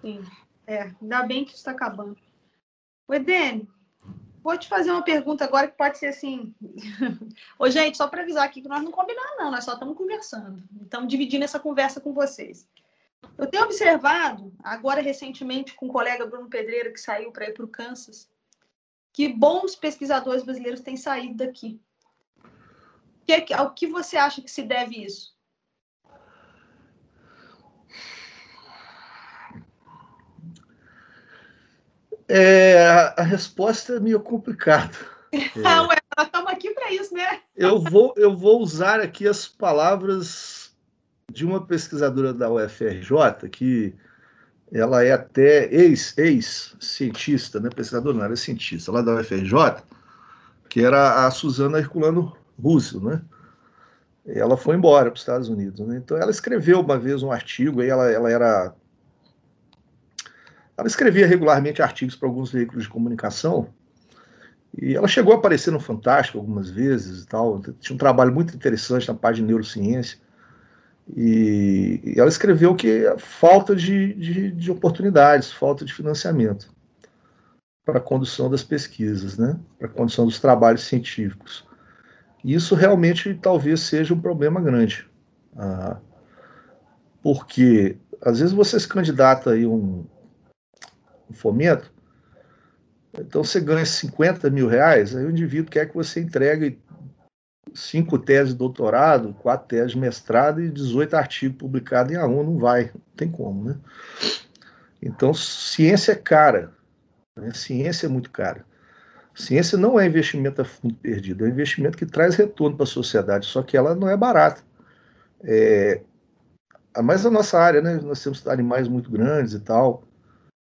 Sim, é, ainda bem que está acabando. O Edene, Vou te fazer uma pergunta agora que pode ser assim. [LAUGHS] Ô, gente, só para avisar aqui que nós não combinamos, não, nós só estamos conversando. Estamos dividindo essa conversa com vocês. Eu tenho observado, agora recentemente, com o colega Bruno Pedreira, que saiu para ir para o Kansas, que bons pesquisadores brasileiros têm saído daqui. Que, ao que você acha que se deve isso? É, a resposta é meio complicada. [LAUGHS] É. Ah, ué, nós estamos aqui para isso, né? eu, vou, eu vou usar aqui as palavras de uma pesquisadora da UFRJ, que ela é até ex-cientista, ex né? pesquisadora não, era cientista, lá da UFRJ, que era a Suzana Herculano Russo, né? Ela foi embora para os Estados Unidos, né? Então ela escreveu uma vez um artigo, aí ela, ela era ela escrevia regularmente artigos para alguns veículos de comunicação e ela chegou a aparecer no Fantástico algumas vezes e tal. Tinha um trabalho muito interessante na página de neurociência. E, e ela escreveu que a falta de, de, de oportunidades, falta de financiamento para a condução das pesquisas, né? para a condução dos trabalhos científicos. E isso realmente talvez seja um problema grande. Ah, porque às vezes você se candidata a um, fomento, então você ganha 50 mil reais, aí o indivíduo quer que você entregue cinco teses de doutorado, quatro teses de mestrado e 18 artigos publicados em A1, não vai, não tem como, né? Então, ciência é cara. Né? Ciência é muito cara. Ciência não é investimento a fundo perdido, é um investimento que traz retorno para a sociedade, só que ela não é barata. É, mas a nossa área, né? Nós temos animais muito grandes e tal,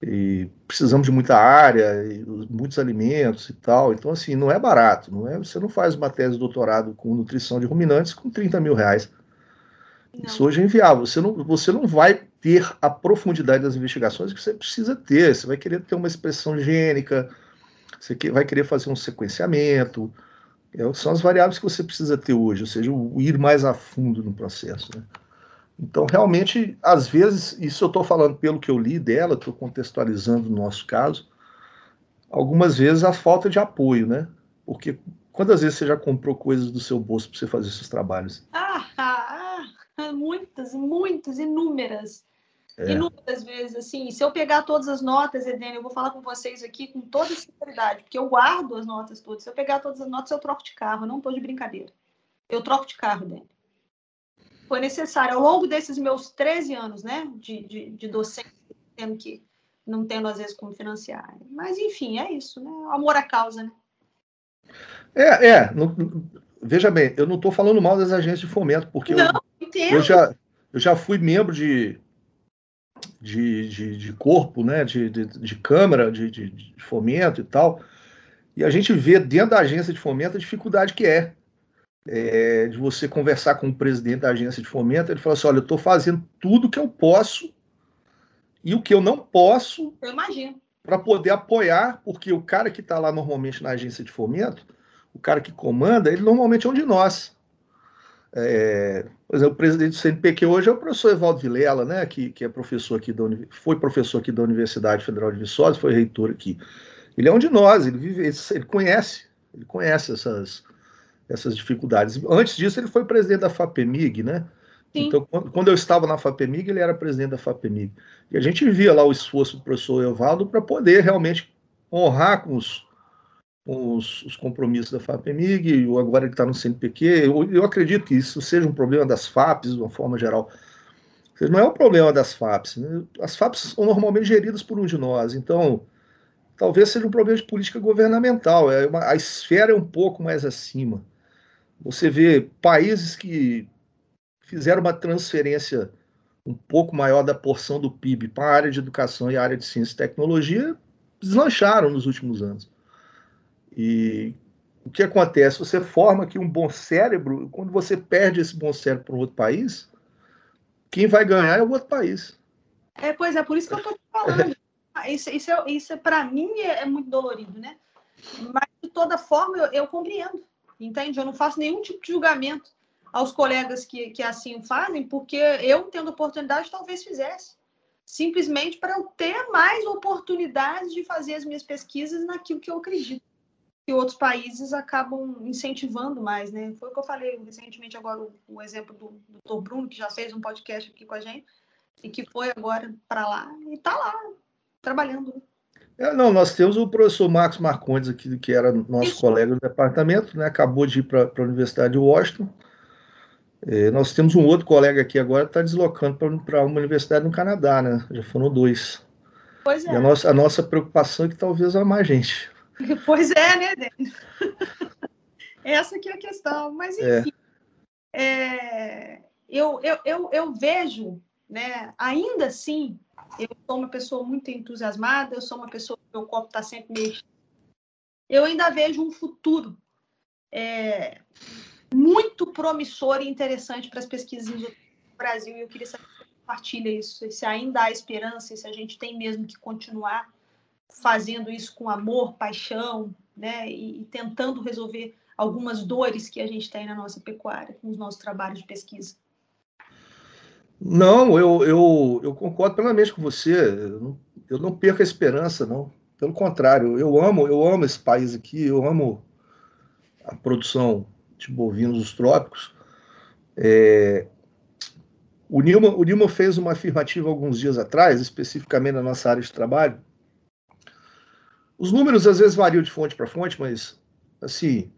e precisamos de muita área, muitos alimentos e tal. Então, assim, não é barato. Não é, você não faz uma tese de doutorado com nutrição de ruminantes com 30 mil reais. Não. Isso hoje é inviável. Você não, você não vai ter a profundidade das investigações que você precisa ter. Você vai querer ter uma expressão gênica, você vai querer fazer um sequenciamento. É, são as variáveis que você precisa ter hoje, ou seja, o ir mais a fundo no processo. Né? Então, realmente, às vezes, isso eu estou falando pelo que eu li dela, estou contextualizando o nosso caso, algumas vezes a falta de apoio, né? Porque quantas vezes você já comprou coisas do seu bolso para você fazer seus trabalhos? Ah, ah, ah, muitas, muitas, inúmeras. É. Inúmeras vezes, assim, se eu pegar todas as notas, Edene, eu vou falar com vocês aqui com toda sinceridade, porque eu guardo as notas todas. Se eu pegar todas as notas, eu troco de carro, eu não estou de brincadeira. Eu troco de carro, Edene foi necessário, ao longo desses meus 13 anos né, de, de, de docência, tendo que, não tendo às vezes como financiar. Mas, enfim, é isso, né? Amor à causa, né? É, é. Não, veja bem, eu não estou falando mal das agências de fomento, porque não, eu, eu, já, eu já fui membro de, de, de, de corpo, né, de, de, de câmara de, de, de fomento e tal, e a gente vê dentro da agência de fomento a dificuldade que é é, de você conversar com o presidente da agência de fomento, ele fala assim: olha, eu estou fazendo tudo que eu posso e o que eu não posso. Eu imagino. Para poder apoiar, porque o cara que está lá normalmente na agência de fomento, o cara que comanda, ele normalmente é um de nós. É, por exemplo, o presidente do CNPq hoje é o professor Evaldo Vilela, né, que, que é professor aqui da, foi professor aqui da Universidade Federal de Viçosa, foi reitor aqui. Ele é um de nós, ele vive, ele conhece, ele conhece essas, essas dificuldades. Antes disso, ele foi presidente da FAPEMIG, né? Sim. Então, quando eu estava na FAPEMIG, ele era presidente da FAPEMIG. E a gente via lá o esforço do professor Evaldo para poder realmente honrar com os, com os, os compromissos da FAPEMIG, agora ele está no CNPq. Eu, eu, acredito que isso seja um problema das FAPs, de uma forma geral. Não é um problema das FAPs. Né? As FAPs são normalmente geridas por um de nós. Então, talvez seja um problema de política governamental. É uma, a esfera é um pouco mais acima. Você vê países que fizeram uma transferência um pouco maior da porção do PIB para a área de educação e a área de ciência e tecnologia, deslancharam nos últimos anos. E o que acontece? Você forma aqui um bom cérebro, quando você perde esse bom cérebro para um outro país, quem vai ganhar é o outro país. É, pois é, por isso que eu estou te falando. [LAUGHS] Isso, isso, é, isso é, para mim é, é, muito dolorido, né? Mas, de toda forma, eu, eu compreendo entende? Eu não faço nenhum tipo de julgamento aos colegas que, que assim fazem, porque eu, tendo oportunidade, talvez fizesse. Simplesmente para eu ter mais oportunidades de fazer as minhas pesquisas naquilo que eu acredito. Que outros países acabam incentivando mais, né? Foi o que eu falei recentemente, agora, o, o exemplo do doutor Bruno, que já fez um podcast aqui com a gente, e que foi agora para lá, e está lá, trabalhando. É, não, nós temos o professor Marcos Marcondes aqui, que era nosso Isso. colega do departamento, né? acabou de ir para a Universidade de Washington. É, nós temos um outro colega aqui agora que está deslocando para uma universidade no Canadá, né? Já foram dois. Pois é. A nossa, a nossa preocupação é que talvez há mais gente. [LAUGHS] Pois é, né, Dani? [LAUGHS] Essa que é a questão. Mas, é. enfim, é. É, eu, eu, eu, eu vejo, né, ainda assim, eu sou uma pessoa muito entusiasmada, eu sou uma pessoa que meu copo está sempre meio. Eu ainda vejo um futuro é, muito promissor e interessante para as pesquisas no Brasil, e eu queria saber se compartilha isso, se ainda há esperança, se a gente tem mesmo que continuar fazendo isso com amor, paixão, né, e, e tentando resolver algumas dores que a gente tem na nossa pecuária, com os nossos trabalhos de pesquisa. Não, eu, eu, eu concordo plenamente com você. Eu não, eu não perco a esperança, não. Pelo contrário, eu amo, eu amo esse país aqui, eu amo a produção de bovinos dos trópicos. É, o, Nilma, o Nilma fez uma afirmativa alguns dias atrás, especificamente na nossa área de trabalho. Os números às vezes variam de fonte para fonte, mas assim,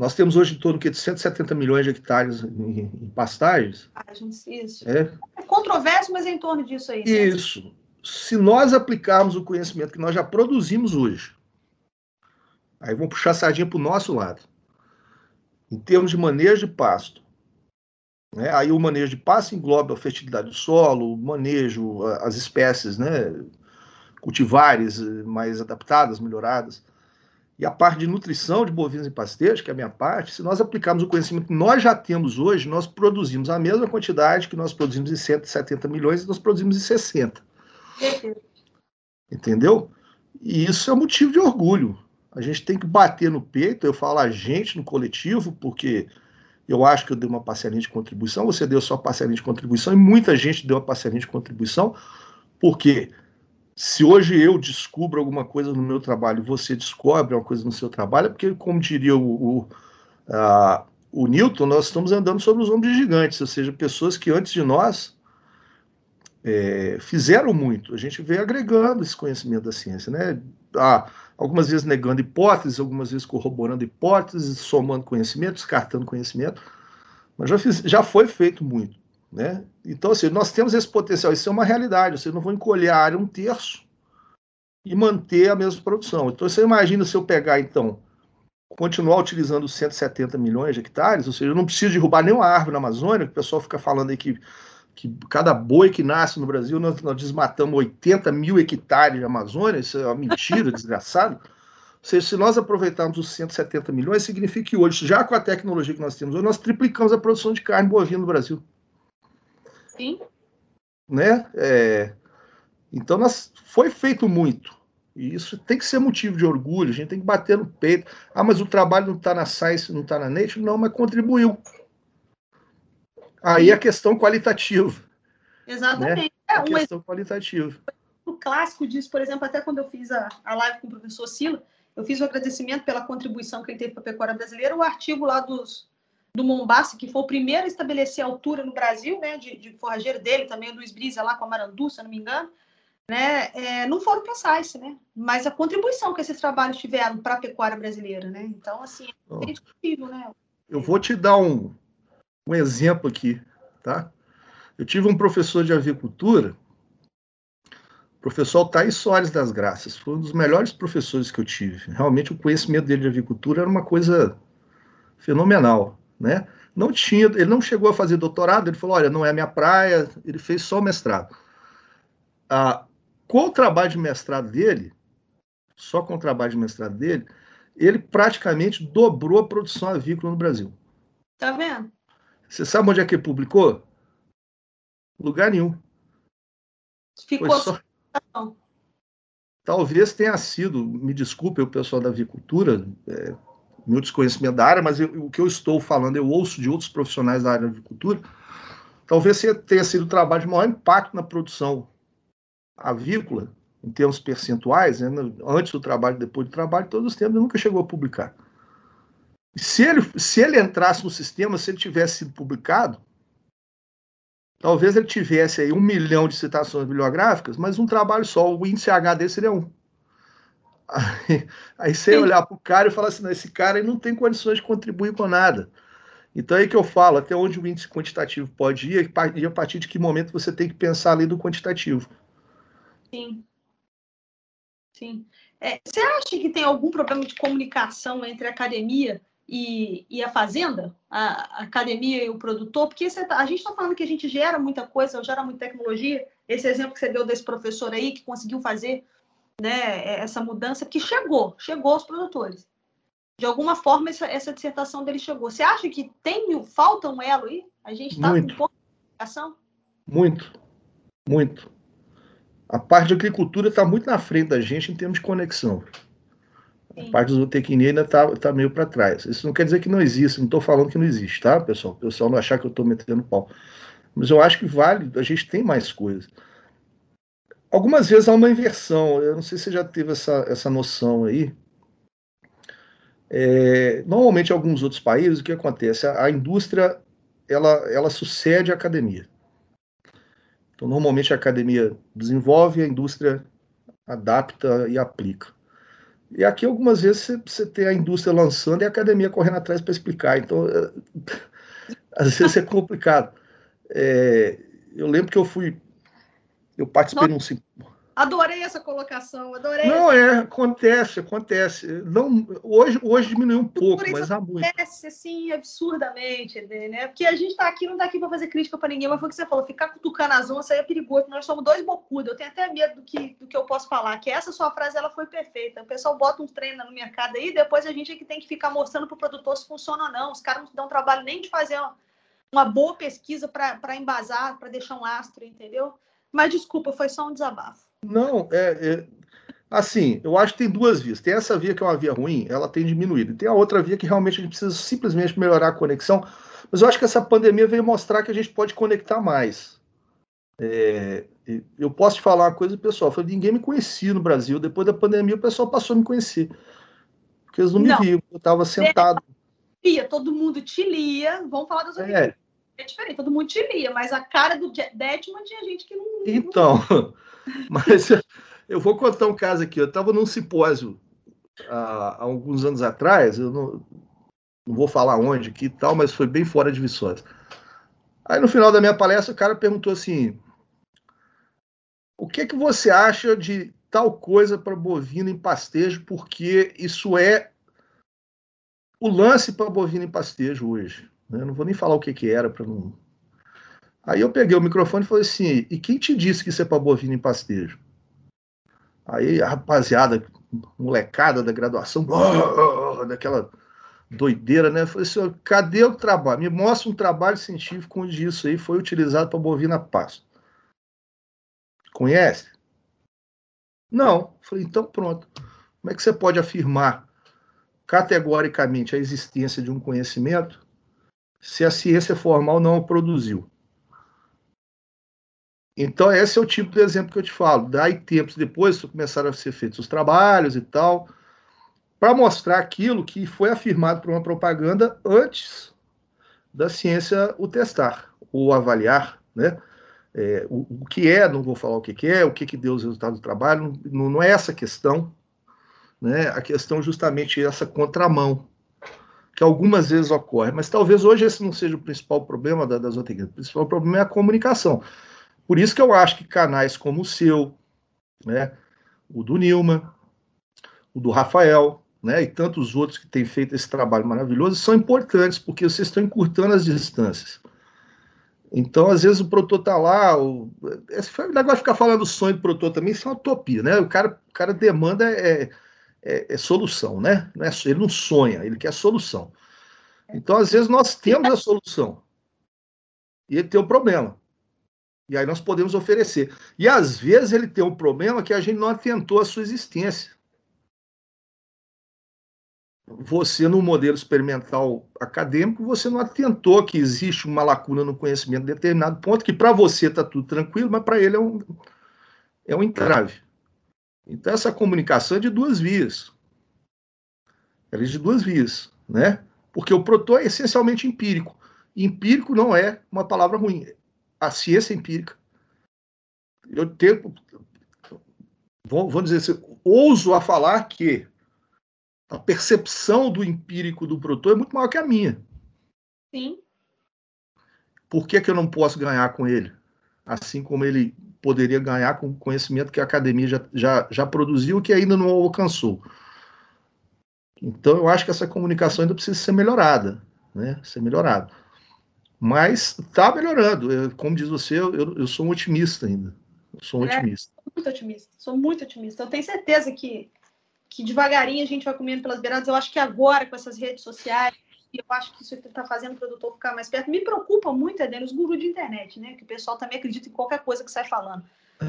nós temos hoje em torno de 170 milhões de hectares em, em pastagens. Isso. É. é controverso, mas é em torno disso aí. Isso. se nós aplicarmos o conhecimento que nós já produzimos hoje, aí vamos puxar a sardinha para o nosso lado, em termos de manejo de pasto, né? aí o manejo de pasto engloba a fertilidade do solo, o manejo, as espécies, né? cultivares mais adaptadas, melhoradas, e a parte de nutrição de bovinos e pasteiros, que é a minha parte, se nós aplicarmos o conhecimento que nós já temos hoje, nós produzimos a mesma quantidade que nós produzimos em 170 milhões, nós produzimos em 60. Entendeu? E isso é motivo de orgulho. A gente tem que bater no peito, eu falo a gente no coletivo, porque eu acho que eu dei uma parcelinha de contribuição, você deu sua parcelinha de contribuição, e muita gente deu uma parcelinha de contribuição, porque se hoje eu descubro alguma coisa no meu trabalho, você descobre uma coisa no seu trabalho, é porque, como diria o, o, a, o Newton, nós estamos andando sobre os ombros de gigantes, ou seja, pessoas que antes de nós é, fizeram muito. A gente veio agregando esse conhecimento da ciência, né? Ah, algumas vezes negando hipóteses, algumas vezes corroborando hipóteses, somando conhecimento, descartando conhecimento, mas já, fiz, já foi feito muito. Né? Então, assim, nós temos esse potencial, isso é uma realidade. Você não vai encolher a área um terço e manter a mesma produção. Então, você imagina se eu pegar, então, continuar utilizando 170 milhões de hectares, ou seja, eu não preciso derrubar nenhuma árvore na Amazônia, que o pessoal fica falando aí que, que cada boi que nasce no Brasil, nós, nós desmatamos 80 mil hectares de Amazônia, isso é uma mentira, [LAUGHS] desgraçado. Ou seja, se nós aproveitarmos os 170 milhões, significa que hoje, já com a tecnologia que nós temos hoje, nós triplicamos a produção de carne bovina no Brasil. Sim. Né? É, então, nós, foi feito muito. E isso tem que ser motivo de orgulho, a gente tem que bater no peito. Ah, mas o trabalho não está na Science, não está na Nature? Não, mas contribuiu. Aí a questão qualitativa. Exatamente. Né? É, a questão um qualitativa. O clássico disso, por exemplo, até quando eu fiz a, a live com o professor Sila, eu fiz o um agradecimento pela contribuição que ele teve para a pecuária brasileira, o artigo lá dos, do Mombasa, que foi o primeiro a estabelecer a altura no Brasil, né, de, de forrageiro dele, também o Luiz Brisa lá com a Marandu, se não me engano, né, é, não foram para a SAIS, né, mas a contribuição que esses trabalhos tiveram para a pecuária brasileira, né, então, assim, é indiscutível, né. Eu vou te dar um, um exemplo aqui, tá? Eu tive um professor de avicultura, o professor Thaís Soares das Graças, foi um dos melhores professores que eu tive. Realmente o conhecimento dele de avicultura era uma coisa fenomenal né? Não tinha, ele não chegou a fazer doutorado, ele falou, olha, não é minha praia, ele fez só mestrado. Ah, com o trabalho de mestrado dele, só com o trabalho de mestrado dele, ele praticamente dobrou a produção avícola no Brasil. Tá vendo? Você sabe onde é que ele publicou? Lugar nenhum. Ficou só... Talvez tenha sido, me desculpe o pessoal da avicultura, é, meu desconhecimento da área, mas eu, o que eu estou falando, eu ouço de outros profissionais da área de agricultura, talvez tenha sido o trabalho de maior impacto na produção avícola, em termos percentuais, né, antes do trabalho, depois do trabalho, todos os tempos, ele nunca chegou a publicar. Se ele, se ele entrasse no sistema, se ele tivesse sido publicado, talvez ele tivesse aí um milhão de citações bibliográficas, mas um trabalho só, o índice H dele seria um. Aí, aí você olhar para o cara e falar assim: não, esse cara não tem condições de contribuir com nada. Então é aí que eu falo, até onde o índice quantitativo pode ir e a partir de que momento você tem que pensar ali do quantitativo. Sim. Sim. É, você acha que tem algum problema de comunicação entre a academia e, e a fazenda? A, a, academia e o produtor? Porque tá, a gente está falando que a gente gera muita coisa, gera muita tecnologia. Esse exemplo que você deu desse professor aí que conseguiu fazer né, é, essa mudança que chegou, chegou aos produtores. De alguma forma, essa, essa dissertação dele chegou. Você acha que tem, falta um elo aí? A gente está com pouca comunicação? Muito, muito. A parte de agricultura está muito na frente da gente em termos de conexão. Sim. A parte de zootecnia ainda está tá meio para trás. Isso não quer dizer que não existe, não estou falando que não existe, tá, pessoal? O pessoal não achar que eu estou metendo pau. Mas eu acho que vale, a gente tem mais coisas. Algumas vezes há uma inversão, eu não sei se você já teve essa, essa noção aí. É, normalmente, em alguns outros países, o que acontece? A, a indústria ela, ela sucede à academia. Então, normalmente, a academia desenvolve, a indústria adapta e aplica. E aqui, algumas vezes, você, você tem a indústria lançando e a academia correndo atrás para explicar. Então, é, [LAUGHS] às vezes é complicado. É, eu lembro que eu fui Eu participei Nossa. num Adorei essa colocação, adorei. Não, é, acontece, acontece. Não, hoje, hoje diminuiu um pouco, mas há muito. Acontece, assim, absurdamente, né? Porque a gente está aqui, não está aqui para fazer crítica para ninguém, mas foi o que você falou, ficar cutucando as onças aí é perigoso, nós somos dois bocudos, eu tenho até medo do que, do que eu posso falar, que essa sua frase, ela foi perfeita. O pessoal bota um treino no mercado aí, depois a gente é que tem que ficar mostrando para o produtor se funciona ou não. Os caras não dão trabalho nem de fazer uma, uma boa pesquisa para embasar, para deixar um astro, entendeu? Mas desculpa, foi só um desabafo. Não, é, é, assim, eu acho que tem duas vias. Tem essa via que é uma via ruim, ela tem diminuído. E tem a outra via que realmente a gente precisa simplesmente melhorar a conexão. Mas eu acho que essa pandemia veio mostrar que a gente pode conectar mais. É, eu posso te falar uma coisa, pessoal. Foi, ninguém me conhecia no Brasil. Depois da pandemia, o pessoal passou a me conhecer. Porque eles não, não. me viam. Eu estava sentado. Lia, todo mundo te lia. Vamos falar das. É. é diferente, todo mundo lia, mas a cara do Detman tinha gente que não. Então. [LAUGHS] Mas eu vou contar um caso aqui. Eu estava num simpósio há, há, alguns anos atrás, eu não, não vou falar onde aqui e tal, mas foi bem fora de Viçosa. Aí no final da minha palestra, o cara perguntou assim: o que é que você acha de tal coisa para bovino em pastejo? Porque isso é o lance para bovino em pastejo hoje. Né? Não vou nem falar o que, que era para não Aí eu peguei o microfone e falei assim: e quem te disse que isso é para bovino em pastejo? Aí a rapaziada, molecada da graduação, daquela doideira, né? Falei assim: cadê o trabalho? Me mostra um trabalho científico onde isso aí foi utilizado para bovina pasto. Conhece? Não. Falei: então pronto. Como é que você pode afirmar categoricamente a existência de um conhecimento se a ciência formal não produziu? Então, esse é o tipo de exemplo que eu te falo. Daí, tempos depois, começaram a ser feitos os trabalhos e tal, para mostrar aquilo que foi afirmado por uma propaganda antes da ciência o testar, ou avaliar, né? É, o, o, que é, não vou falar o que, que é, o que, que deu os resultados do trabalho, não, não é essa a questão, né? A questão justamente é essa contramão, que algumas vezes ocorre, mas talvez hoje esse não seja o principal problema da, das outras O principal problema é a comunicação. Por isso que eu acho que canais como o seu, né, o do Nilma, o do Rafael, né, e tantos outros que têm feito esse trabalho maravilhoso são importantes, porque vocês estão encurtando as distâncias. Então, às vezes, o produtor está lá. O, esse negócio de ficar falando do sonho do produtor também, isso é uma utopia, né? O cara, o cara demanda é, é, é solução, né? Não é, ele não sonha, ele quer solução. Então, às vezes, nós temos a solução. E ele tem um problema. E aí nós podemos oferecer. E às vezes ele tem um problema que a gente não atentou à sua existência. Você, no modelo experimental acadêmico, você não atentou que existe uma lacuna no conhecimento de determinado ponto, que para você está tudo tranquilo, mas para ele é um, é um entrave. Então, essa comunicação é de duas vias. Ela é de duas vias, né? Porque o proto é essencialmente empírico. empírico não é uma palavra ruim a ciência empírica. Eu tenho, vamos dizer assim, ouso a falar que a percepção do empírico do produtor é muito maior que a minha. Sim. Por que, que eu não posso ganhar com ele? Assim como ele poderia ganhar com o conhecimento que a academia já, já, já produziu e que ainda não alcançou. Então, eu acho que essa comunicação ainda precisa ser melhorada, né? Ser melhorada. Mas está melhorando. Eu, como diz você, eu, eu sou um otimista ainda. Eu sou um é, otimista. Sou muito otimista. Sou muito otimista. Eu tenho certeza que, que devagarinho a gente vai comendo pelas beiradas. Eu acho que agora, com essas redes sociais, eu acho que isso está fazendo o produtor ficar mais perto. Me preocupa muito, é os gurus de internet, né? Que o pessoal também acredita em qualquer coisa que sai falando.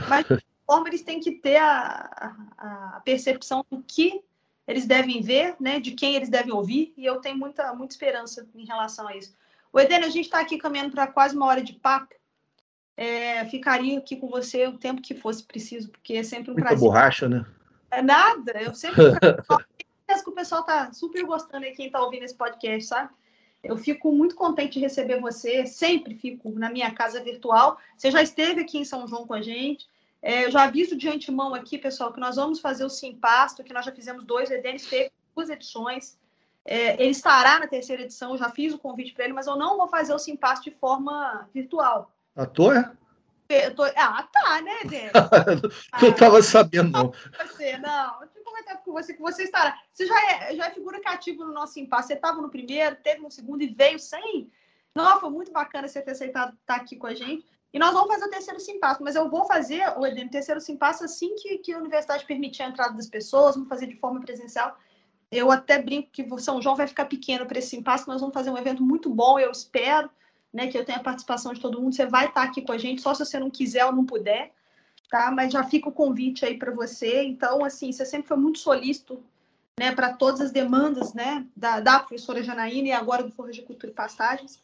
Mas, de [LAUGHS] forma, eles têm que ter a, a, a percepção do que eles devem ver, né? De quem eles devem ouvir. E eu tenho muita, muita esperança em relação a isso. O Edene, a gente está aqui caminhando para quase uma hora de papo. É, ficaria aqui com você o tempo que fosse preciso, porque é sempre um Muita prazer. borracha, né? É nada, eu sempre. [LAUGHS] que o pessoal tá super gostando aí, quem está ouvindo esse podcast, sabe? Eu fico muito contente de receber você, sempre fico na minha casa virtual. Você já esteve aqui em São João com a gente. É, eu já aviso de antemão aqui, pessoal, que nós vamos fazer o Simpasto, que nós já fizemos dois, o Edenis teve duas edições. É, ele estará na terceira edição, já fiz o convite para ele, mas eu não vou fazer o Simpass de forma virtual. À toa? Eu tô... Ah, tá, né, Dê? [LAUGHS] não estava sabendo, não. Você, não. Comentar com você que você estará. Você já é, já é figura cativa no nosso impasse. Você estava no primeiro, teve no segundo e veio sem. Não, foi muito bacana você ter aceitado estar aqui com a gente. E nós vamos fazer o terceiro Simpasso, mas eu vou fazer o Edem, terceiro Simpasso assim que, que a universidade permitir a entrada das pessoas, vamos fazer de forma presencial. Eu até brinco que São João vai ficar pequeno para esse Simpasso, nós vamos fazer um evento muito bom, eu espero, né, que eu tenha a participação de todo mundo. Você vai estar aqui com a gente, só se você não quiser ou não puder, tá? Mas já fica o convite aí para você. Então, assim, você sempre foi muito solícito né, para todas as demandas né, da, da professora Janaína e agora do Forra de Cultura e Pastagens.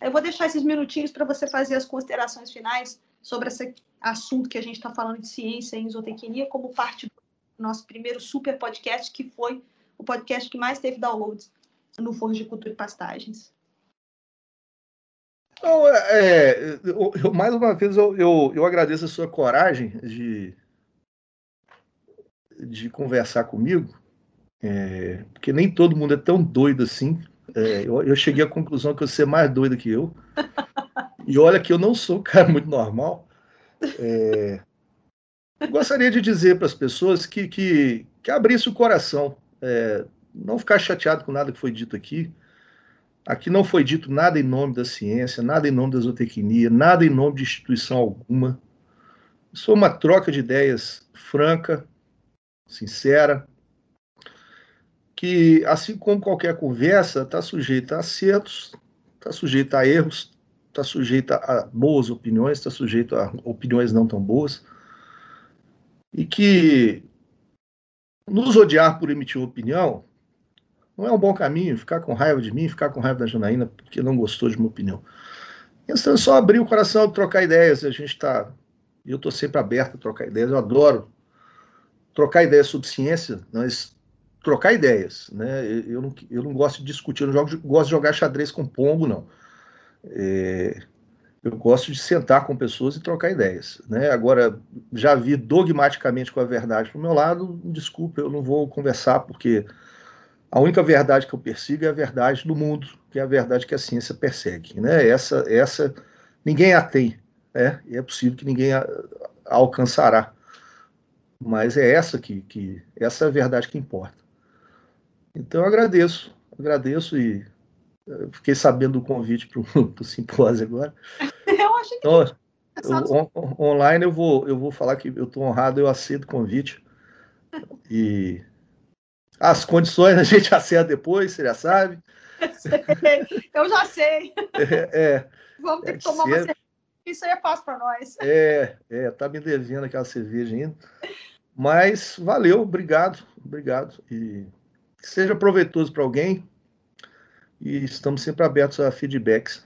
Eu vou deixar esses minutinhos para você fazer as considerações finais sobre esse assunto que a gente está falando de ciência em zootecnia, como parte do nosso primeiro super podcast, que foi o podcast que mais teve downloads no Forro de Cultura e Pastagens. Então, é, eu, eu, mais uma vez, eu, eu, eu, agradeço a sua coragem de, de conversar comigo, é, porque nem todo mundo é tão doido assim é, eu, eu, cheguei à conclusão que você é mais doido que eu. E olha que eu não sou um cara muito normal. É, gostaria de dizer para as pessoas que, que, que abrisse o coração. É, não ficar chateado com nada que foi dito aqui. Aqui não foi dito nada em nome da ciência, nada em nome da zootecnia, nada em nome de instituição alguma. Isso foi uma troca de ideias franca, sincera, que, assim como qualquer conversa, está sujeita a acertos, está sujeita a erros, está sujeita a boas opiniões, está sujeita a opiniões não tão boas, e que nos odiar por emitir uma opinião não é um bom caminho, ficar com raiva de mim, ficar com raiva da Janaína porque não gostou de uma opinião. Então é só abrir o coração, trocar ideias, a gente está... Eu estou sempre aberto a trocar ideias, eu adoro trocar ideias sobre ciência, nós trocar ideias, né? Eu não, eu não gosto de discutir, eu não jogo, gosto de jogar xadrez com pombo, não. É, eu gosto de sentar com pessoas e trocar ideias, né? Agora, já vi dogmaticamente com a verdade para o meu lado, desculpa, eu não vou conversar, porque a única verdade que eu persigo é a verdade do mundo, que é a verdade que a ciência persegue, né? Essa, essa ninguém a tem, né? E é possível que ninguém a, a alcançará. Mas é essa que, que essa é a verdade que importa. Então eu agradeço, agradeço e fiquei sabendo do convite para o [LAUGHS] simpósio agora. [LAUGHS] Eu achei que. Então, eu, on, online eu vou, eu vou falar que eu estou honrado, eu aceito o convite. E as condições a gente [LAUGHS] acerta depois, você já sabe. [LAUGHS] Eu já sei. É, é Vamos ter que tomar ser... uma cerveja. Isso aí é fácil para nós. É, é, tá me devendo aquela cerveja ainda. Mas valeu, obrigado, obrigado. E que seja proveitoso para alguém e estamos sempre abertos a feedbacks.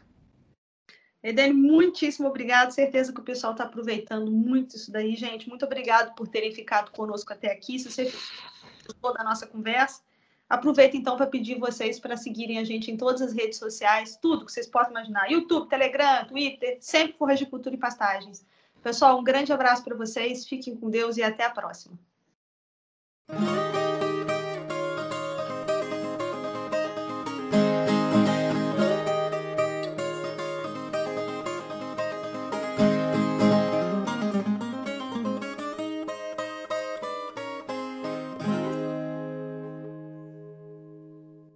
Edene, muitíssimo obrigado. Certeza que o pessoal está aproveitando muito isso daí, gente. Muito obrigado por terem ficado conosco até aqui. Se você gostou da nossa conversa, aproveita então para pedir vocês para seguirem a gente em todas as redes sociais, tudo que vocês possam imaginar: YouTube, Telegram, Twitter, sempre por de Cultura e Pastagens. Pessoal, um grande abraço para vocês. Fiquem com Deus e até a próxima.